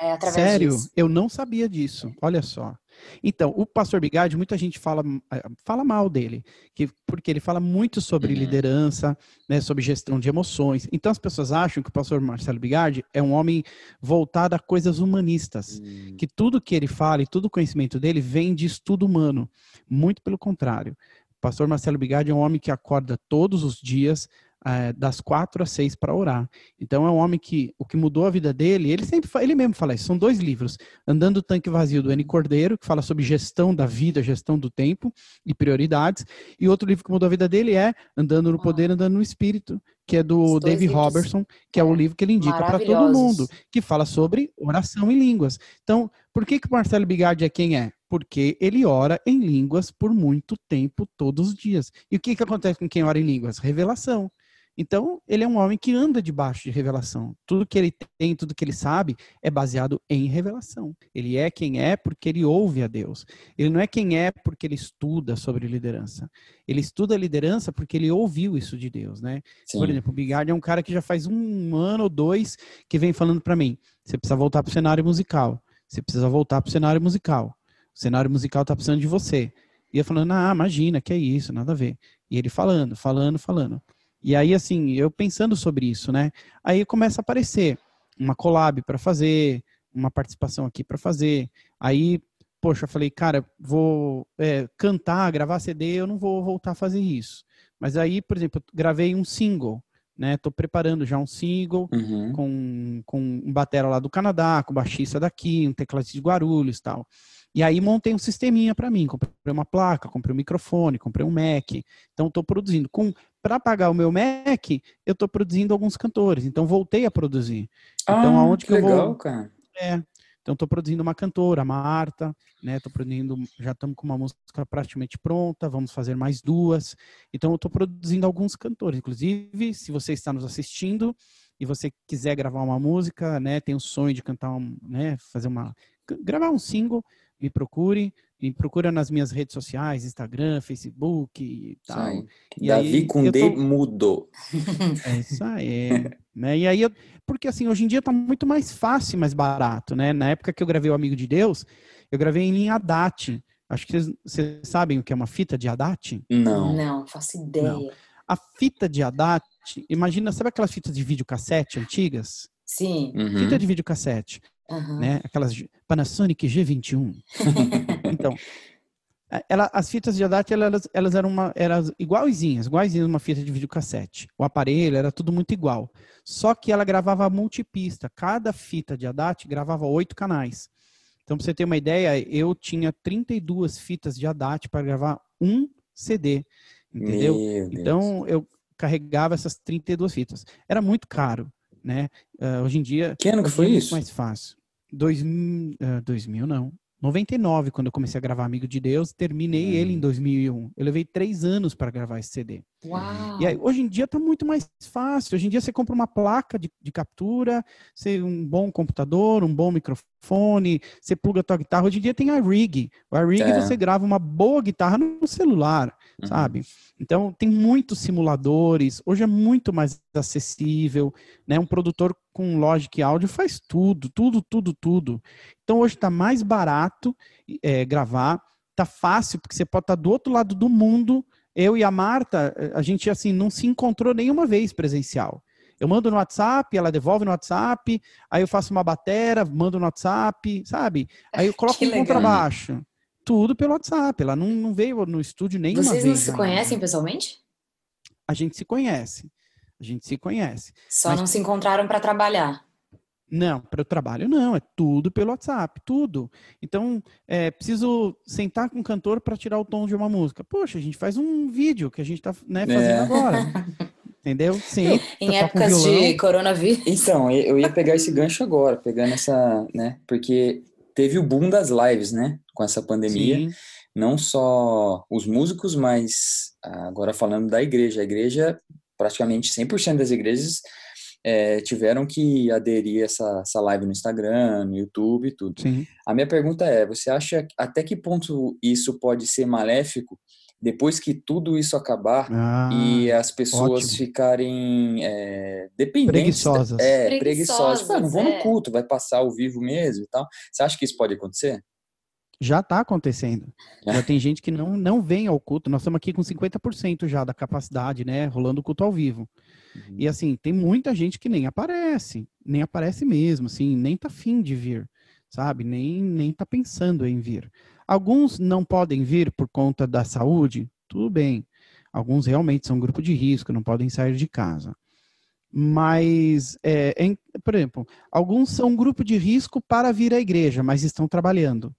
é, através Sério, disso. eu não sabia disso. Olha só. Então, o pastor Bigardi, muita gente fala, eh, fala mal dele, que, porque ele fala muito sobre Uhum. liderança, né, sobre gestão de emoções. Então, as pessoas acham que o pastor Marcelo Bigardi é um homem voltado a coisas humanistas. Hum, que tudo que ele fala e todo o conhecimento dele vem de estudo humano. Muito pelo contrário. O pastor Marcelo Bigardi é um homem que acorda todos os dias, eh, das quatro às seis, para orar. Então é um homem que o que mudou a vida dele, ele sempre ele mesmo fala isso. São dois livros: Andando o Tanque Vazio do N. Cordeiro, que fala sobre gestão da vida, gestão do tempo e prioridades, e outro livro que mudou a vida dele é Andando no Poder, Andando no Espírito, que é do Dave livros, Robertson, que é o é, livro que ele indica para todo mundo que fala sobre oração em línguas. Então, por que, que o Marcelo Bigardi é quem é? Porque ele ora em línguas por muito tempo, todos os dias. E o que, que acontece com quem ora em línguas? Revelação. Então, ele é um homem que anda debaixo de revelação. Tudo que ele tem, tudo que ele sabe, é baseado em revelação. Ele é quem é porque ele ouve a Deus. Ele não é quem é porque ele estuda sobre liderança. Ele estuda liderança porque ele ouviu isso de Deus, né? sim. Por exemplo, o Bigardi é um cara que já faz um ano ou dois que vem falando para mim: você precisa voltar para o cenário musical. Você precisa voltar para o cenário musical. O cenário musical tá precisando de você. E eu falando: ah, imagina, que é isso, nada a ver. E ele falando, falando, falando. E aí, assim, eu pensando sobre isso, né? Aí começa a aparecer uma collab para fazer, uma participação aqui para fazer. Aí, poxa, eu falei, cara, vou é, cantar, gravar CD, eu não vou voltar a fazer isso. Mas aí, por exemplo, gravei um single, né? Tô preparando já um single Uhum. com, com um batera lá do Canadá, com baixista daqui, um tecladista de Guarulhos e tal. E aí montei um sisteminha para mim, comprei uma placa, comprei um microfone, comprei um Mac. Então estou produzindo. Com para pagar o meu Mac, eu estou produzindo alguns cantores. Então voltei a produzir. Então ah, aonde que, eu legal, vou? cara. É. Então estou produzindo uma cantora, a Marta, né? Estou produzindo, já estamos com uma música praticamente pronta, vamos fazer mais duas. Então eu estou produzindo alguns cantores. Inclusive, se você está nos assistindo e você quiser gravar uma música, né? Tem o sonho de cantar, um, né? Fazer uma, gravar um single, me procure, me procura nas minhas redes sociais, Instagram, Facebook e tal. aí. E Davi aí, com D tô- mudou. é isso aí. né? E aí, eu, porque assim, hoje em dia tá muito mais fácil e mais barato, né? Na época que eu gravei o Amigo de Deus, eu gravei em linha ADAT. Acho que vocês, vocês sabem o que é uma fita de ADAT? Não. Não, faço ideia. Não. A fita de ADAT, imagina, sabe aquelas fitas de videocassete antigas? Sim. Uhum. Fita de videocassete, aham. né? Aquelas Panasonic G21. então, ela, as fitas de ADAT, elas, elas eram, uma, eram igualzinhas, igualzinhas uma fita de videocassete. O aparelho era tudo muito igual. Só que ela gravava multipista. Cada fita de ADAT gravava oito canais. Então, para você ter uma ideia, eu tinha 32 fitas de ADAT para gravar um CD. Entendeu? Então, eu carregava essas 32 fitas. Era muito caro, né? Uh, hoje em dia. Que ano que foi é isso? mais fácil. 2000, uh, 2000 não. 99, quando eu comecei a gravar Amigo de Deus, terminei hum. ele em 2001. Eu levei três anos para gravar esse CD. Uau. E aí, hoje em dia está muito mais fácil. Hoje em dia você compra uma placa de, de captura, você, um bom computador, um bom microfone, você pluga a tua guitarra. Hoje em dia tem a rig. A rig é. você grava uma boa guitarra no celular uhum. sabe? Então, tem muitos simuladores, hoje é muito mais acessível, né? Um produtor com Logic Audio faz tudo, tudo, tudo, tudo. Então, hoje está mais barato é, gravar, tá fácil, porque você pode estar tá do outro lado do mundo. Eu e a Marta, a gente, assim, não se encontrou nenhuma vez presencial. Eu mando no WhatsApp, ela devolve no WhatsApp, aí eu faço uma batera, mando no WhatsApp, sabe? Aí eu coloco um contrabaixo tudo pelo WhatsApp. Ela não, não veio no estúdio nem Vocês vez. Vocês não se conhecem pessoalmente? A gente se conhece. A gente se conhece. Só mas... não se encontraram para trabalhar. Não, para o trabalho não, é tudo pelo WhatsApp, tudo. Então, é, preciso sentar com o cantor para tirar o tom de uma música. Poxa, a gente faz um vídeo que a gente está né, fazendo é. agora. Entendeu? Sim. Em épocas de coronavírus. Então, eu ia pegar esse gancho agora, pegando essa, né? Porque teve o boom das lives, né? Com essa pandemia. Sim. Não só os músicos, mas agora falando da igreja. A igreja, praticamente 100% das igrejas é, tiveram que aderir essa, essa live no Instagram, no YouTube e tudo. Sim. A minha pergunta é: você acha até que ponto isso pode ser maléfico depois que tudo isso acabar ah, e as pessoas ótimo. ficarem é, dependentes. Preguiçosas. É, preguiçosas. preguiçosas. não vou é. no culto, vai passar ao vivo mesmo e tal. Você acha que isso pode acontecer? Já está acontecendo. É. Já tem gente que não, não vem ao culto. Nós estamos aqui com 50% já da capacidade, né? Rolando o culto ao vivo. Uhum. E assim, tem muita gente que nem aparece. Nem aparece mesmo, assim, nem tá afim de vir, sabe? Nem, nem tá pensando em vir. Alguns não podem vir por conta da saúde, tudo bem. Alguns realmente são grupo de risco, não podem sair de casa. Mas, é, em, por exemplo, alguns são grupo de risco para vir à igreja, mas estão trabalhando.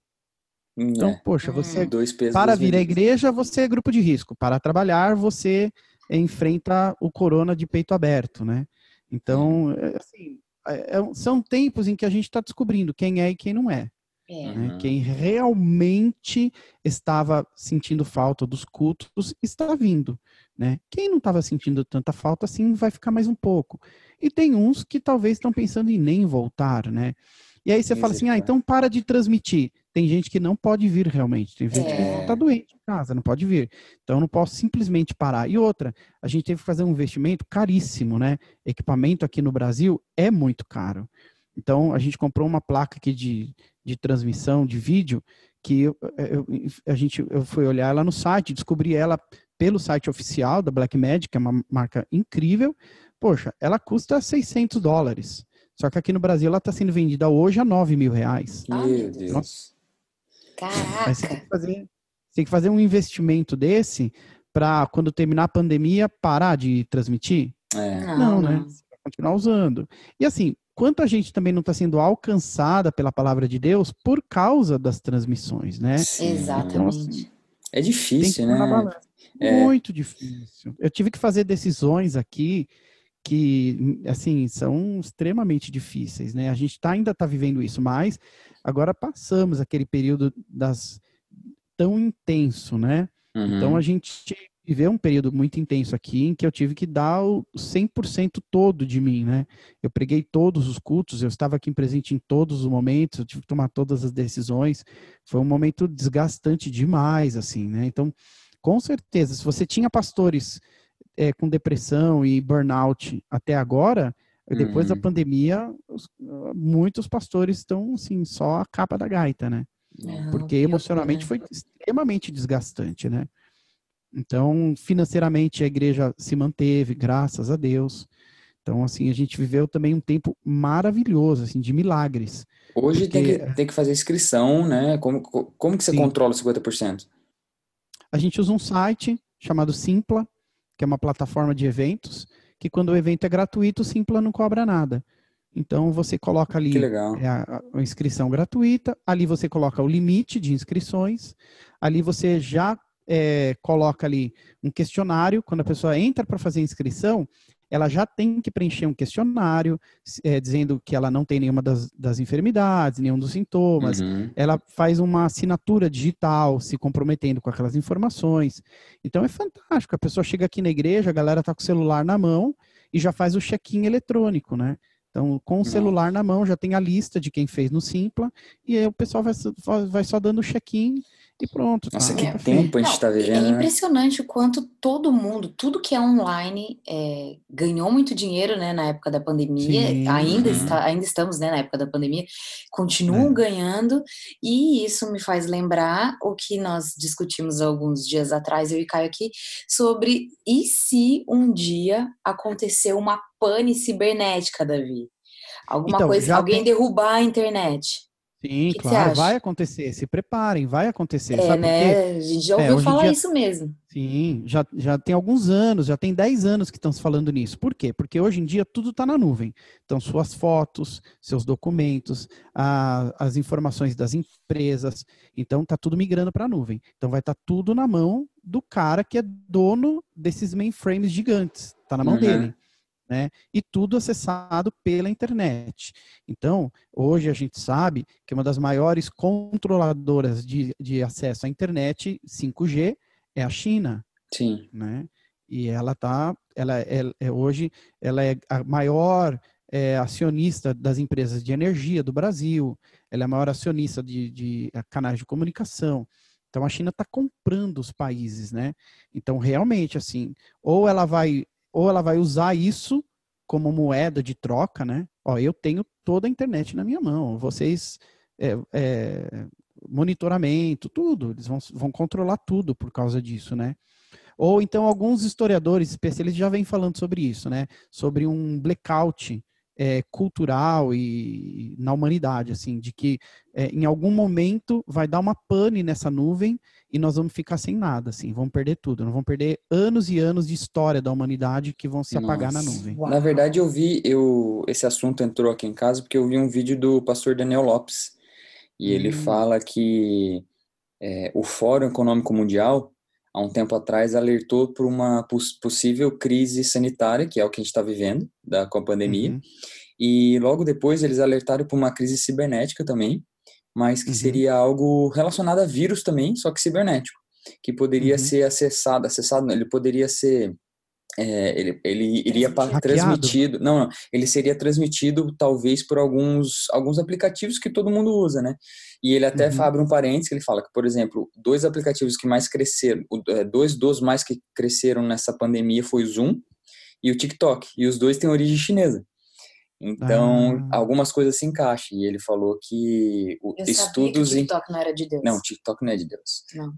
Hum, então, é. poxa, você hum. para vir à igreja, você é grupo de risco. Para trabalhar, você enfrenta o corona de peito aberto, né? Então, é, assim, é são tempos em que a gente está descobrindo quem é e quem não é. É. Né? Quem realmente estava sentindo falta dos cultos está vindo. Né? Quem não estava sentindo tanta falta assim vai ficar mais um pouco. E tem uns que talvez estão pensando em nem voltar, né? E aí você fala assim, ah, então para de transmitir. Tem gente que não pode vir realmente. Tem gente é. que está doente em casa, não pode vir. Então eu não posso simplesmente parar. E outra, a gente teve que fazer um investimento caríssimo, né? Equipamento aqui no Brasil é muito caro. Então a gente comprou uma placa aqui de, de transmissão de vídeo que eu, eu, a gente eu fui olhar ela no site, descobri ela pelo site oficial da Blackmagic, que é uma marca incrível. Poxa, ela custa 600 dólares. Só que aqui no Brasil ela está sendo vendida hoje a 9 mil reais. Meu Deus. Caraca. Você tem, que fazer, tem que fazer um investimento desse para quando terminar a pandemia parar de transmitir? É. Não, não, né? Vai continuar usando. E assim, quanta gente também não está sendo alcançada pela palavra de Deus por causa das transmissões, né? Sim. Exatamente. Então, assim, é difícil, né? É. Muito difícil. Eu tive que fazer decisões aqui que, assim, são extremamente difíceis, né? A gente tá, ainda está vivendo isso, mas agora passamos aquele período das tão intenso, né? Uhum. Então a gente viver um período muito intenso aqui em que eu tive que dar o 100% todo de mim, né? Eu preguei todos os cultos, eu estava aqui presente em todos os momentos, eu tive que tomar todas as decisões. Foi um momento desgastante demais, assim, né? Então, com certeza, se você tinha pastores é, com depressão e burnout até agora, depois uhum. da pandemia, os, muitos pastores estão, assim, só a capa da gaita, né? Não, Porque emocionalmente foi extremamente desgastante, né? Então, financeiramente, a igreja se manteve, graças a Deus. Então, assim, a gente viveu também um tempo maravilhoso, assim, de milagres. Hoje porque... tem, que, tem que fazer inscrição, né? Como, como que você Sim. controla 50%? A gente usa um site chamado Simpla, que é uma plataforma de eventos, que quando o evento é gratuito, o Simpla não cobra nada. Então você coloca ali é, a, a, inscrição gratuita, ali você coloca o limite de inscrições, ali você já é, coloca ali um questionário. Quando a pessoa entra para fazer a inscrição, ela já tem que preencher um questionário é, dizendo que ela não tem nenhuma das, das enfermidades, nenhum dos sintomas. Uhum. Ela faz uma assinatura digital se comprometendo com aquelas informações. Então é fantástico. A pessoa chega aqui na igreja, a galera está com o celular na mão e já faz o check-in eletrônico, né? Então, com o celular na mão, já tem a lista de quem fez no Simpla, e aí o pessoal vai, vai só dando o check-in e pronto. Tá? Nossa, que tempo a gente está vivendo. É né? impressionante né? o quanto todo mundo, tudo que é online, é, ganhou muito dinheiro né, na época da pandemia. Sim, ainda, uhum. está, ainda estamos né, na época da pandemia, continuam é. ganhando, e isso me faz lembrar o que nós discutimos alguns dias atrás, eu e Caio aqui, sobre e se um dia acontecer uma pane cibernética, Davi? Alguma então, coisa, alguém tem... derrubar a internet. Sim, que claro, que vai acontecer. Se preparem, vai acontecer. É, sabe né? A gente já ouviu é, falar dia... isso mesmo. Sim, já, já tem alguns anos, já tem 10 anos que estão se falando nisso. Por quê? Porque hoje em dia tudo está na nuvem. Então, suas fotos, seus documentos, a, as informações das empresas. Então, está tudo migrando para a nuvem. Então, vai estar tá tudo na mão do cara que é dono desses mainframes gigantes. Está na mão uhum. dele né? E tudo acessado pela internet. Então, hoje a gente sabe que uma das maiores controladoras de, de acesso à internet 5G é a China. Sim. Né? E ela tá, ela é, é hoje, ela é a maior é, acionista das empresas de energia do Brasil, ela é a maior acionista de, de canais de comunicação. Então a China está comprando os países, né? Então realmente assim, ou ela vai ou ela vai usar isso como moeda de troca, né? Ó, eu tenho toda a internet na minha mão. Vocês é, é, monitoramento, tudo, eles vão, vão controlar tudo por causa disso, né? Ou então alguns historiadores especialistas já vêm falando sobre isso, né? Sobre um blackout é, cultural e na humanidade, assim, de que é, em algum momento vai dar uma pane nessa nuvem e nós vamos ficar sem nada, assim, vamos perder tudo, nós vamos perder anos e anos de história da humanidade que vão se Nossa. apagar na nuvem. Na verdade, eu vi, eu esse assunto entrou aqui em casa porque eu vi um vídeo do pastor Daniel Lopes e ele hum. fala que é, o Fórum Econômico Mundial há um tempo atrás alertou por uma possível crise sanitária, que é o que a gente está vivendo da, com a pandemia. Uhum. E logo depois eles alertaram por uma crise cibernética também, mas que uhum. seria algo relacionado a vírus também, só que cibernético, que poderia uhum. ser acessado, acessado, não, ele poderia ser é, ele, ele iria Hackeado. transmitido, não, não, ele seria transmitido talvez por alguns, alguns aplicativos que todo mundo usa, né? E ele até uhum. abre um parênteses que ele fala que, por exemplo, dois aplicativos que mais cresceram, é, dois dos mais que cresceram nessa pandemia foi o Zoom e o TikTok, e os dois têm origem chinesa. Então, ah. algumas coisas se encaixam. E ele falou que o, Eu estudos. Que o TikTok em... não era de Deus. Não, TikTok não é de Deus. Não.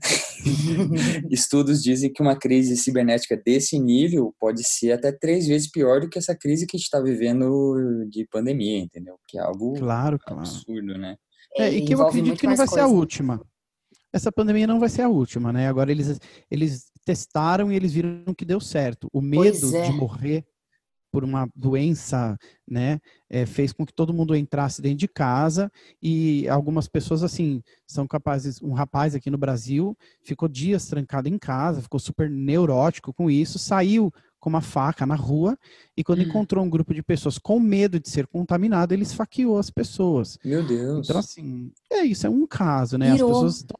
estudos dizem que uma crise cibernética desse nível pode ser até três vezes pior do que essa crise que a gente está vivendo de pandemia, entendeu? Que é algo claro, claro. absurdo, né? É, e que eu acredito que não vai coisa. ser a última. Essa pandemia não vai ser a última, né? Agora eles, eles testaram e eles viram que deu certo. O medo é. de morrer por uma doença, né, é, fez com que todo mundo entrasse dentro de casa e algumas pessoas, assim, são capazes. Um rapaz aqui no Brasil ficou dias trancado em casa, ficou super neurótico com isso, saiu com uma faca na rua e quando hum. encontrou um grupo de pessoas com medo de ser contaminado, ele esfaqueou as pessoas. Meu Deus. Então, assim, é isso, é um caso, né? Virou. As pessoas estão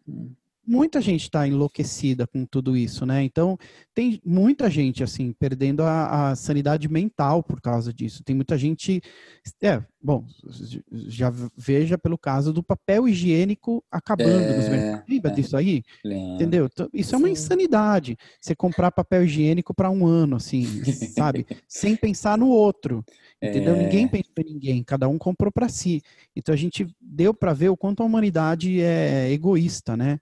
muita gente está enlouquecida com tudo isso, né? Então, tem muita gente, assim, perdendo a, a, sanidade mental por causa disso. Tem muita gente. É, bom, já veja pelo caso do papel higiênico acabando é, nos mercados. Lembra é, disso aí? Lembra. Entendeu? Então, isso Sim. é uma insanidade. Você comprar papel higiênico para um ano, assim, sabe? Sem pensar no outro. Entendeu? É. Ninguém pensou em ninguém, cada um comprou para si. Então a gente deu para ver o quanto a humanidade é egoísta, né?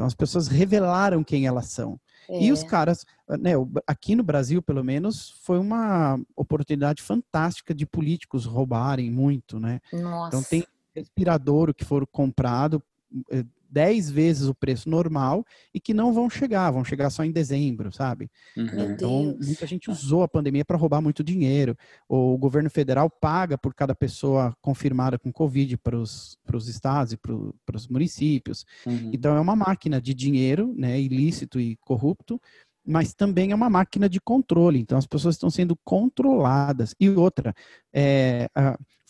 Então as pessoas revelaram quem elas são. É. E os é. caras, né, aqui no Brasil, pelo menos, foi uma oportunidade fantástica de políticos roubarem muito, né? Nossa. Então tem respirador que foram comprado, eh, 10 vezes o preço normal e que não vão chegar, vão chegar só em dezembro, sabe? Uhum. Então, muita gente usou a pandemia para roubar muito dinheiro. O governo federal paga por cada pessoa confirmada com Covid para os estados e para os municípios. Uhum. Então, é uma máquina de dinheiro, né, ilícito e corrupto, mas também é uma máquina de controle. Então, as pessoas estão sendo controladas. E outra, é,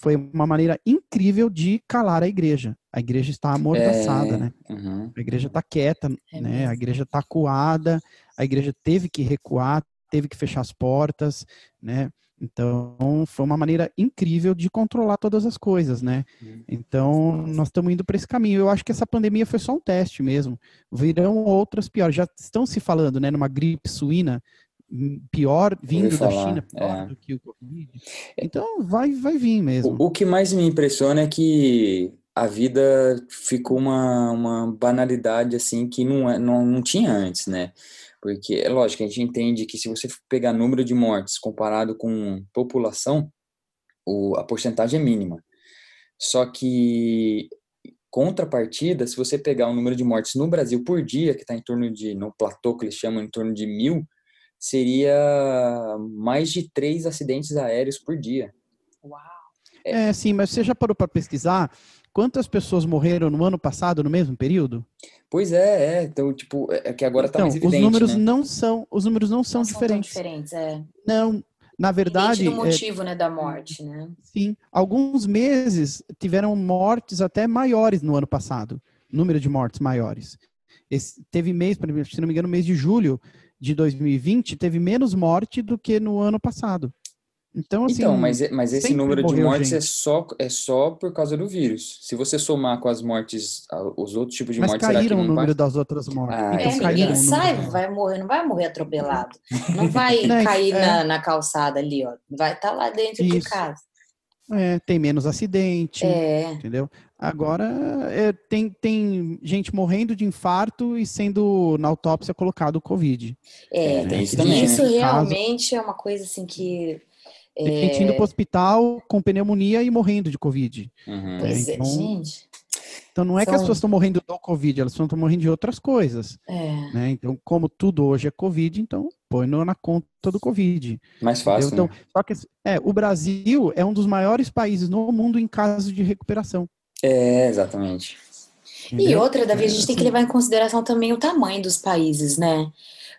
foi uma maneira incrível de calar a igreja. A igreja está amordaçada, é, né? Uhum. A igreja está quieta, é né? A igreja está coada, a igreja teve que recuar, teve que fechar as portas, né? Então, foi uma maneira incrível de controlar todas as coisas, né? Uhum. Então, nós estamos indo para esse caminho. Eu acho que essa pandemia foi só um teste mesmo. Virão outras piores. Já estão se falando, né, numa gripe suína pior vindo da China, pior é. do que o Covid. Então, vai, vai vir mesmo. O, o que mais me impressiona é que a vida ficou uma, uma banalidade assim que não, é, não, não tinha antes, né? Porque é lógico, a gente entende que se você pegar número de mortes comparado com população, o, a porcentagem é mínima. Só que, contrapartida, se você pegar o número de mortes no Brasil por dia, que está em torno de, no platô que eles chamam, em torno de mil, seria mais de três acidentes aéreos por dia. Uau! É, é sim, mas você já parou para pesquisar quantas pessoas morreram no ano passado, no mesmo período? Pois é, é. Então, tipo, é, é que agora tá então, mais evidente, os números né? não são, os números não são não diferentes. São diferentes, é. Não, na verdade, o motivo, é, né, da morte, né? Sim, alguns meses tiveram mortes até maiores no ano passado, número de mortes maiores. Esse, teve mês, se não me engano, mês de julho de 2020, teve menos morte do que no ano passado. Então, assim. Então, mas, mas esse número de mortes é só, é só por causa do vírus. Se você somar com as mortes, os outros tipos de mas mortes. caíram o número das outras mortes. Ah, então, é, ninguém sai, vai morrer, não vai morrer atropelado. Não vai não, cair é... na, na calçada ali, ó. Vai estar tá lá dentro Isso. de casa. É, tem menos acidente, é. entendeu? Agora, é, tem, tem gente morrendo de infarto e sendo na autópsia colocado Covid. É, tem isso também. Isso realmente é uma coisa assim que tem gente indo para o hospital com pneumonia e morrendo de Covid. Uhum. Pois é, então, gente. Então não é São... que as pessoas estão morrendo do Covid, elas estão morrendo de outras coisas. É. Né? Então, como tudo hoje é Covid, então põe na conta do Covid. Mais fácil. Então, né? só que é, o Brasil é um dos maiores países no mundo em casos de recuperação. É, exatamente. E outra, Davi, a gente tem que levar em consideração também o tamanho dos países, né?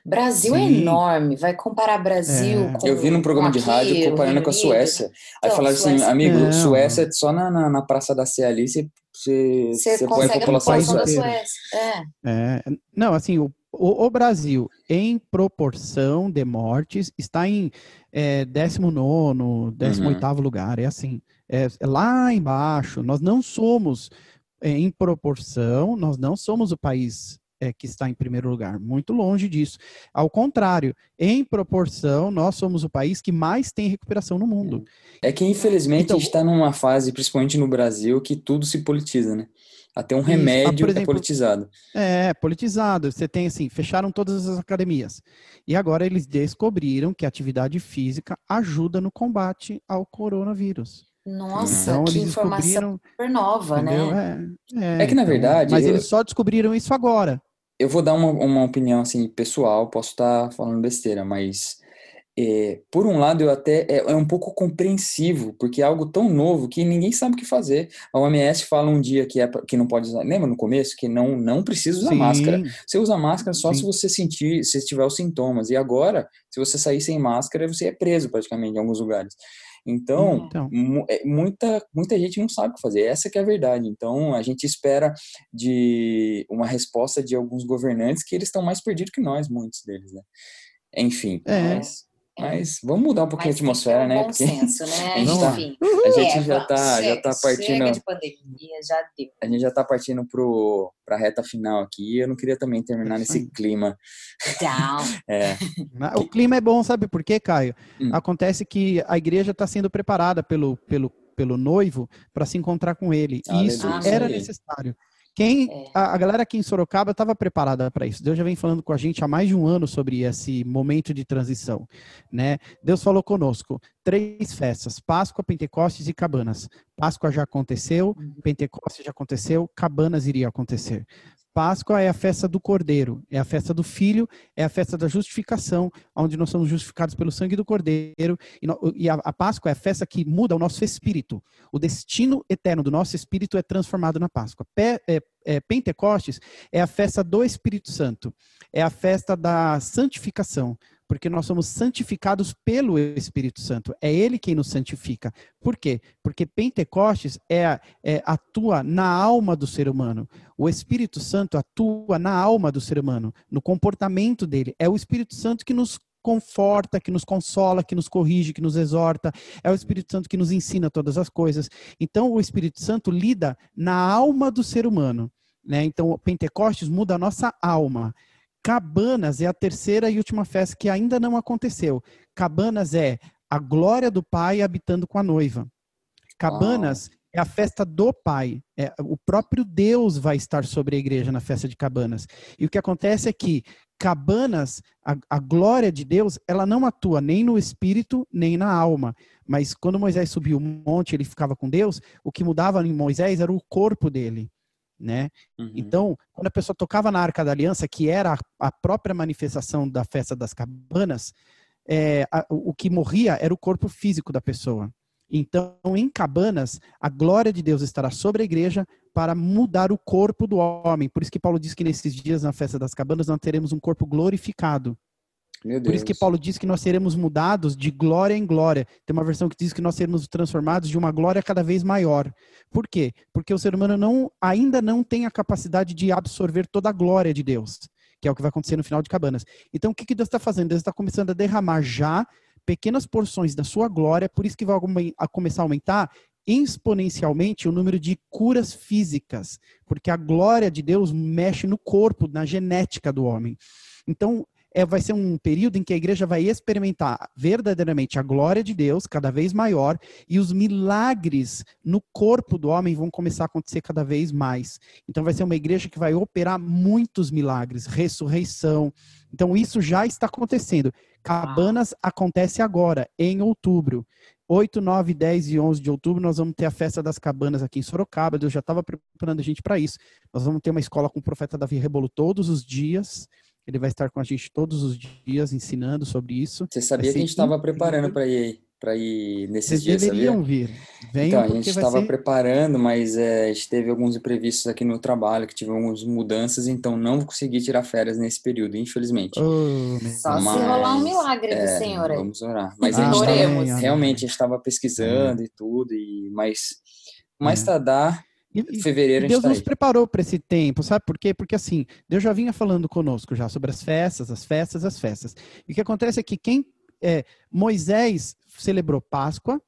Brasil é Sim. é enorme, vai comparar Brasil é. com. Eu vi num programa de rádio comparando com a Suécia. Então, Aí falaram assim, amigo, não. Suécia só na, na, na, Praça da Sé ali você, você, você põe a população a da Suécia. É. é. Não, assim, o, o, o, Brasil, em proporção de mortes, está em é, 19, 18 uhum. lugar. É assim, é, é lá embaixo. Nós não somos, é, em proporção, nós não somos o país é, que está em primeiro lugar. Muito longe disso. Ao contrário, em proporção, nós somos o país que mais tem recuperação no mundo. É que, infelizmente, então, a gente está numa fase, principalmente no Brasil, que tudo se politiza, né? Até um remédio isso, é politizado. É, politizado. Você tem assim, fecharam todas as academias. E agora eles descobriram que a atividade física ajuda no combate ao coronavírus. Nossa, então, que informação super nova, né? entendeu? né? É, é, é, que na então, verdade. Mas eu... eles só descobriram isso agora eu vou dar uma, uma opinião assim pessoal, posso estar tá falando besteira, mas é, por um lado eu até é, é, um pouco compreensivo, porque é algo tão novo que ninguém sabe o que fazer. A OMS fala um dia que é que não pode usar, lembra no começo que não não precisa usar Sim. máscara. Você usa máscara só Sim. se você sentir, se tiver os sintomas. E agora, se você sair sem máscara, você é preso praticamente em alguns lugares. Então, então. É, muita, muita gente não sabe o que fazer, essa que é a verdade. Então, a gente espera de uma resposta de alguns governantes que eles estão mais perdidos que nós, muitos deles, né? Enfim, é. mas. Mas vamos mudar um pouquinho Mas a atmosfera, né? Porque senso, né? a gente, tá, a gente é, já, tá, chega, já tá partindo. Chega de pandemia, já deu. A gente já tá partindo pro, pra reta final aqui. Eu não queria também terminar nesse clima. Down. é. O clima é bom, sabe por quê, Caio? Hum. Acontece que a igreja está sendo preparada pelo, pelo, pelo noivo para se encontrar com ele. Ah, e isso era necessário. Quem é. a, a, galera aqui em Sorocaba estava preparada para isso. Deus já vem falando com a gente há mais de um ano sobre esse momento de transição, né? Deus falou conosco: três festas: Páscoa, Pentecostes e Cabanas. Páscoa já aconteceu, uhum. Pentecostes já aconteceu, Cabanas iria acontecer. Páscoa é a festa do Cordeiro, é a festa do Filho, é a festa da justificação, onde nós somos justificados pelo sangue do Cordeiro. E, no, e a, a, Páscoa é a festa que muda o nosso espírito. O destino eterno do nosso espírito é transformado na Páscoa. Pe, é, é, Pentecostes é a festa do Espírito Santo, é a festa da santificação, porque nós somos santificados pelo Espírito Santo. É Ele quem nos santifica. Por quê? Porque Pentecostes é, é, atua na alma do ser humano. O Espírito Santo atua na alma do ser humano, no comportamento dele. É o Espírito Santo que nos conforta, que nos consola, que nos corrige, que nos exorta. É o Espírito Santo que nos ensina todas as coisas. Então, o Espírito Santo lida na alma do ser humano. Né? Então, Pentecostes muda a nossa alma. Cabanas é a terceira e última festa que ainda não aconteceu. Cabanas é a glória do Pai habitando com a noiva. Cabanas é a festa do Pai. É, o próprio Deus vai estar sobre a igreja na festa de Cabanas. E o que acontece é que Cabanas, a, a glória de Deus, ela não atua nem no espírito nem na alma. Mas quando Moisés subiu o monte, ele ficava com Deus. O que mudava em Moisés era o corpo dele né? Uhum. Então, quando a pessoa tocava na Arca da Aliança, que era a, própria manifestação da festa das cabanas, é, a, o que morria era o corpo físico da pessoa. Então, em cabanas, a glória de Deus estará sobre a igreja para mudar o corpo do homem. Por isso que Paulo diz que nesses dias, na festa das cabanas, nós teremos um corpo glorificado. Por isso que Paulo diz que nós seremos mudados de glória em glória. Tem uma versão que diz que nós seremos transformados de uma glória cada vez maior. Por quê? Porque o ser humano não, ainda não tem a capacidade de absorver toda a glória de Deus, que é o que vai acontecer no final de Cabanas. Então, o que, que Deus está fazendo? Deus está começando a derramar já pequenas porções da sua glória, por isso que vai começar a aumentar exponencialmente o número de curas físicas, porque a glória de Deus mexe no corpo, na genética do homem. Então, é, vai ser um período em que a igreja vai experimentar verdadeiramente a glória de Deus cada vez maior e os milagres no corpo do homem vão começar a acontecer cada vez mais. Então vai ser uma igreja que vai operar muitos milagres, ressurreição. Então isso já está acontecendo. Cabanas acontece agora, em outubro. 8, 9, 10 e 11 de outubro, nós vamos ter a festa das cabanas aqui em Sorocaba. Deus já estava preparando a gente para isso. Nós vamos ter uma escola com o profeta Davi Rebolo todos os dias. Ele vai estar com a gente todos os dias ensinando sobre isso. Você sabia que a gente estava preparando para ir para ir nesses Vocês dias, deveriam sabia? vir. Venham então, a gente estava ser... preparando, mas é, a gente teve alguns imprevistos aqui no trabalho, que tive algumas mudanças, então não consegui tirar férias nesse período, infelizmente. Oh, Só mas, se rolar um milagre é, do Senhor. Vamos orar. Mas ah, a gente tava, realmente a gente estava pesquisando e tudo, e mas mais é. tardar e, Fevereiro Deus tá nos preparou para esse tempo, sabe por quê? Porque assim, Deus já vinha falando conosco já sobre as festas, as festas, as festas. E o que acontece é que quem é, Moisés celebrou Páscoa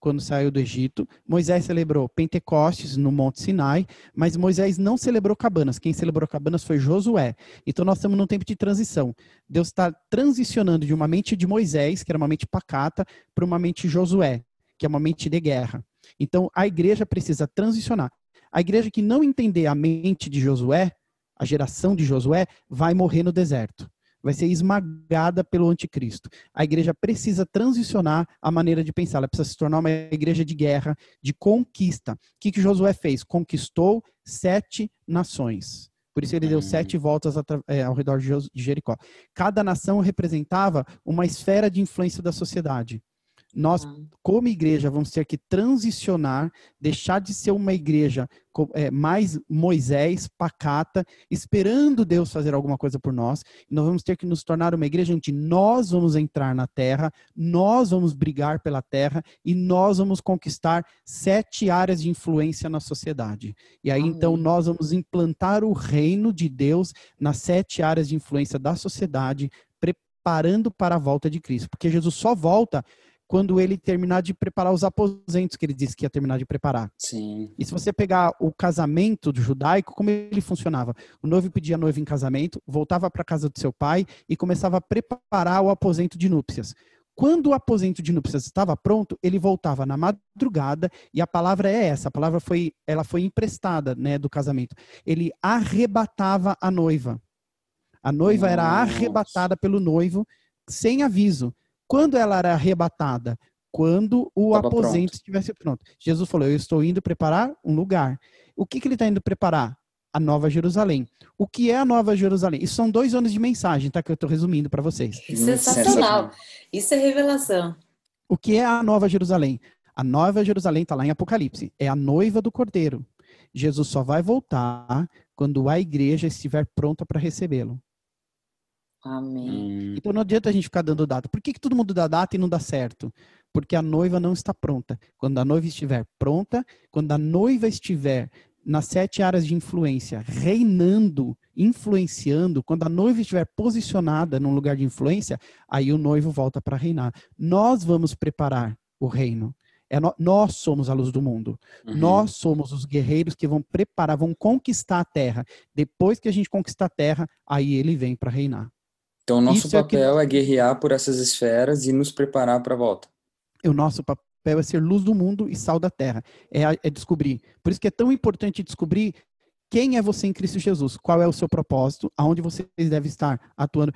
quando saiu do Egito, Moisés celebrou Pentecostes no Monte Sinai, mas Moisés não celebrou Cabanas. Quem celebrou Cabanas foi Josué. Então nós estamos num tempo de transição. Deus está transicionando de uma mente de Moisés, que era uma mente pacata, para uma mente de Josué, que é uma mente de guerra. Então, a igreja precisa transicionar. A igreja que não entender a mente de Josué, a geração de Josué, vai morrer no deserto. Vai ser esmagada pelo anticristo. A igreja precisa transicionar a maneira de pensar. Ela precisa se tornar uma igreja de guerra, de conquista. O que, que Josué fez? Conquistou sete nações. Por isso ele deu sete voltas é, ao redor de Jericó. Cada nação representava uma esfera de influência da sociedade. Nós, como igreja, vamos ter que transicionar, deixar de ser uma igreja é, mais Moisés, pacata, esperando Deus fazer alguma coisa por nós. Nós vamos ter que nos tornar uma igreja onde nós vamos entrar na terra, nós vamos brigar pela terra e nós vamos conquistar sete áreas de influência na sociedade. E aí, Amém. então, nós vamos implantar o reino de Deus nas sete áreas de influência da sociedade, preparando para a volta de Cristo. Porque Jesus só volta quando ele terminar de preparar os aposentos que ele disse que ia terminar de preparar. Sim. E se você pegar o casamento do judaico, como ele funcionava? O noivo pedia a noiva em casamento, voltava para a casa do seu pai e começava a preparar o aposento de núpcias. Quando o aposento de núpcias estava pronto, ele voltava na madrugada e a palavra é essa, a palavra foi, ela foi emprestada, né, do casamento. Ele arrebatava a noiva. A noiva Nossa. era arrebatada pelo noivo sem aviso. Quando ela era arrebatada? quando o Tava aposento pronto. estivesse pronto. Jesus falou: Eu estou indo preparar um lugar. O que, que ele está indo preparar? A Nova Jerusalém. O que é a Nova Jerusalém? Isso são dois anos de mensagem, tá? Que eu estou resumindo para vocês. Sensacional. Isso é revelação. O que é a Nova Jerusalém? A Nova Jerusalém está lá em Apocalipse. É a noiva do Cordeiro. Jesus só vai voltar quando a igreja estiver pronta para recebê-lo. Amém. Hum. Então não adianta a gente ficar dando data. Por que, que todo mundo dá data e não dá certo? Porque a noiva não está pronta. Quando a noiva estiver pronta, quando a noiva estiver nas sete áreas de influência, reinando, influenciando, quando a noiva estiver posicionada num lugar de influência, aí o noivo volta para reinar. Nós vamos preparar o reino. É no, nós somos a luz do mundo. Uhum. Nós somos os guerreiros que vão preparar, vão conquistar a terra. Depois que a gente conquistar a terra, aí ele vem para reinar. Então, o nosso Isso papel é, que... é guerrear por essas esferas e nos preparar para a volta. O nosso papel é ser luz do mundo e sal da terra. É, é descobrir. Por isso que é tão importante descobrir quem é você em Cristo Jesus, qual é o seu propósito, aonde vocês devem estar atuando.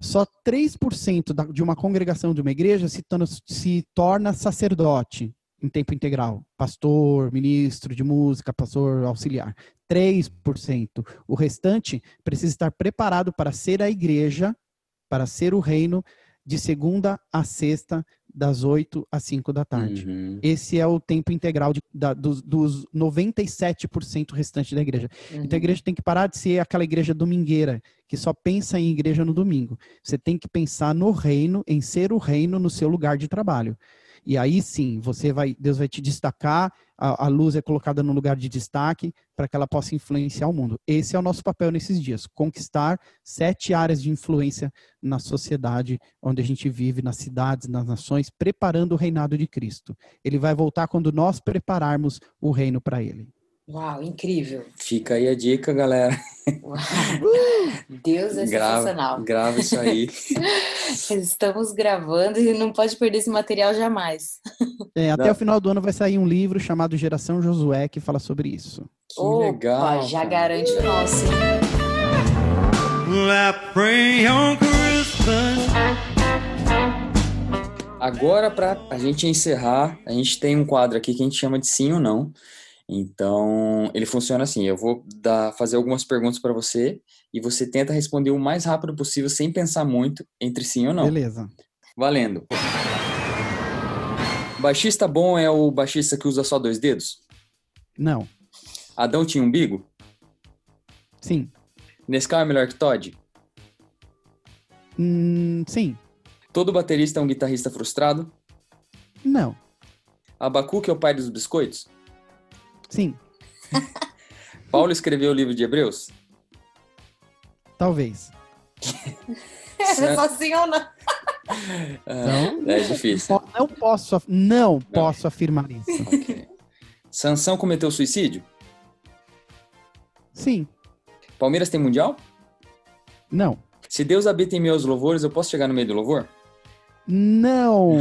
Só 3% de uma congregação de uma igreja se torna, se torna sacerdote em tempo integral. Pastor, ministro de música, pastor auxiliar. 3%. O restante precisa estar preparado para ser a igreja, para ser o reino, de segunda a sexta, das 8 às 5 da tarde. Uhum. Esse é o tempo integral de, da, dos, dos 97% restante da igreja. Uhum. Então a igreja tem que parar de ser aquela igreja domingueira, que só pensa em igreja no domingo. Você tem que pensar no reino, em ser o reino no seu lugar de trabalho. E aí sim, você vai, Deus vai te destacar, a, a luz é colocada no lugar de destaque para que ela possa influenciar o mundo. Esse é o nosso papel nesses dias, conquistar sete áreas de influência na sociedade onde a gente vive, nas cidades, nas nações, preparando o reinado de Cristo. Ele vai voltar quando nós prepararmos o reino para ele. Uau, incrível. Fica aí a dica, galera. Uau. Deus é grava, sensacional. Grava isso aí. Estamos gravando e não pode perder esse material jamais. É, até não. o final do ano vai sair um livro chamado Geração Josué que fala sobre isso. Que Opa, legal. Já cara. garante o nosso. Agora, para a gente encerrar, a gente tem um quadro aqui que a gente chama de sim ou não. Então, ele funciona assim: eu vou dar, fazer algumas perguntas para você e você tenta responder o mais rápido possível, sem pensar muito entre sim ou não. Beleza. Valendo. Baixista bom é o baixista que usa só dois dedos? Não. Adão tinha umbigo? Sim. Nescau é melhor que Todd? Hum, sim. Todo baterista é um guitarrista frustrado? Não. Abacuque é o pai dos biscoitos? Sim. Paulo escreveu o livro de Hebreus? Talvez. é só sim ou não? Então, é difícil. Não posso, não, não. posso afirmar isso. Okay. Sansão cometeu suicídio? Sim. Palmeiras tem mundial? Não. Se Deus habita em meus louvores, eu posso chegar no meio do louvor? Não.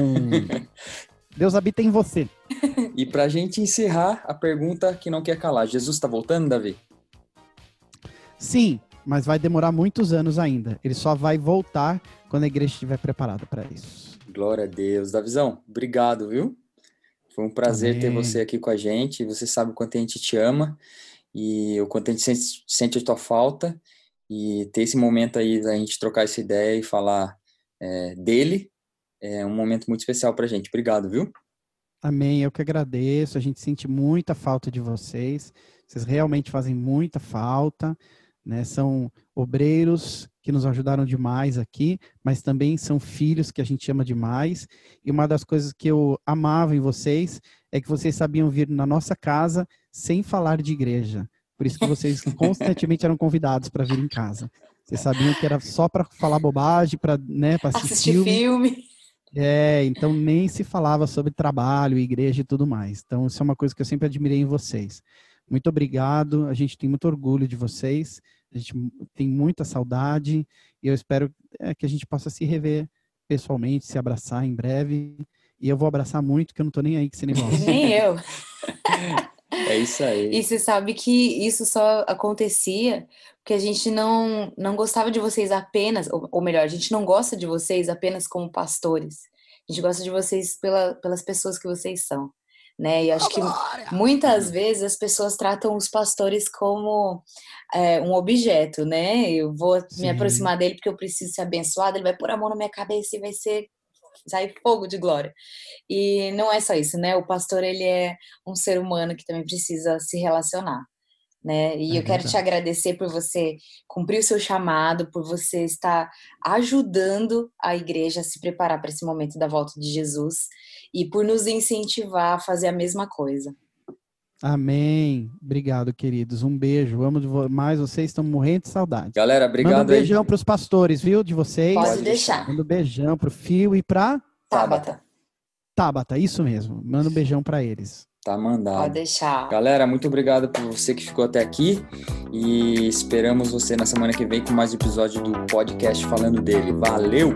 Deus habita em você. E para a gente encerrar, a pergunta que não quer calar: Jesus está voltando, Davi? Sim, mas vai demorar muitos anos ainda. Ele só vai voltar quando a igreja estiver preparada para isso. Glória a Deus. Davizão, obrigado, viu? Foi um prazer Amém. ter você aqui com a gente. Você sabe o quanto a gente te ama e o quanto a gente sente, sente a tua falta. E ter esse momento aí da gente trocar essa ideia e falar é, dele é um momento muito especial para a gente. Obrigado, viu? Amém, eu que agradeço. A gente sente muita falta de vocês. Vocês realmente fazem muita falta, né? São obreiros que nos ajudaram demais aqui, mas também são filhos que a gente ama demais. E uma das coisas que eu amava em vocês é que vocês sabiam vir na nossa casa sem falar de igreja. Por isso que vocês constantemente eram convidados para vir em casa. Vocês sabiam que era só para falar bobagem, para né, assistir, assistir filme. filme. É, então nem se falava sobre trabalho, igreja e tudo mais. Então isso é uma coisa que eu sempre admirei em vocês. Muito obrigado, a gente tem muito orgulho de vocês, a gente tem muita saudade e eu espero é, que a gente possa se rever pessoalmente, se abraçar em breve. E eu vou abraçar muito, que eu não tô nem aí com esse negócio. Nem eu. É isso aí. E você sabe que isso só acontecia porque a gente não, não gostava de vocês apenas, ou, ou melhor, a gente não gosta de vocês apenas como pastores. A gente gosta de vocês pela, pelas pessoas que vocês são. Né? E acho que muitas vezes as pessoas tratam os pastores como é, um objeto, né? Eu vou Sim. me aproximar dele porque eu preciso ser abençoado, ele vai pôr a mão na minha cabeça e vai ser sair fogo de glória. E não é só isso, né? O pastor ele é um ser humano que também precisa se relacionar né? E é eu quero verdade. te agradecer por você cumprir o seu chamado, por você estar ajudando a igreja a se preparar para esse momento da volta de Jesus e por nos incentivar a fazer a mesma coisa. Amém. Obrigado, queridos. Um beijo. Amo mais vocês, estão morrendo de saudade. Galera, obrigado. Manda um beijão para os pastores, viu? De vocês. Pode deixar. Manda um beijão para o Fio e para Tabata. Tabata, isso mesmo. Manda um beijão para eles. Tá mandado. Pode deixar. Galera, muito obrigado por você que ficou até aqui e esperamos você na semana que vem com mais episódio do podcast falando dele. Valeu!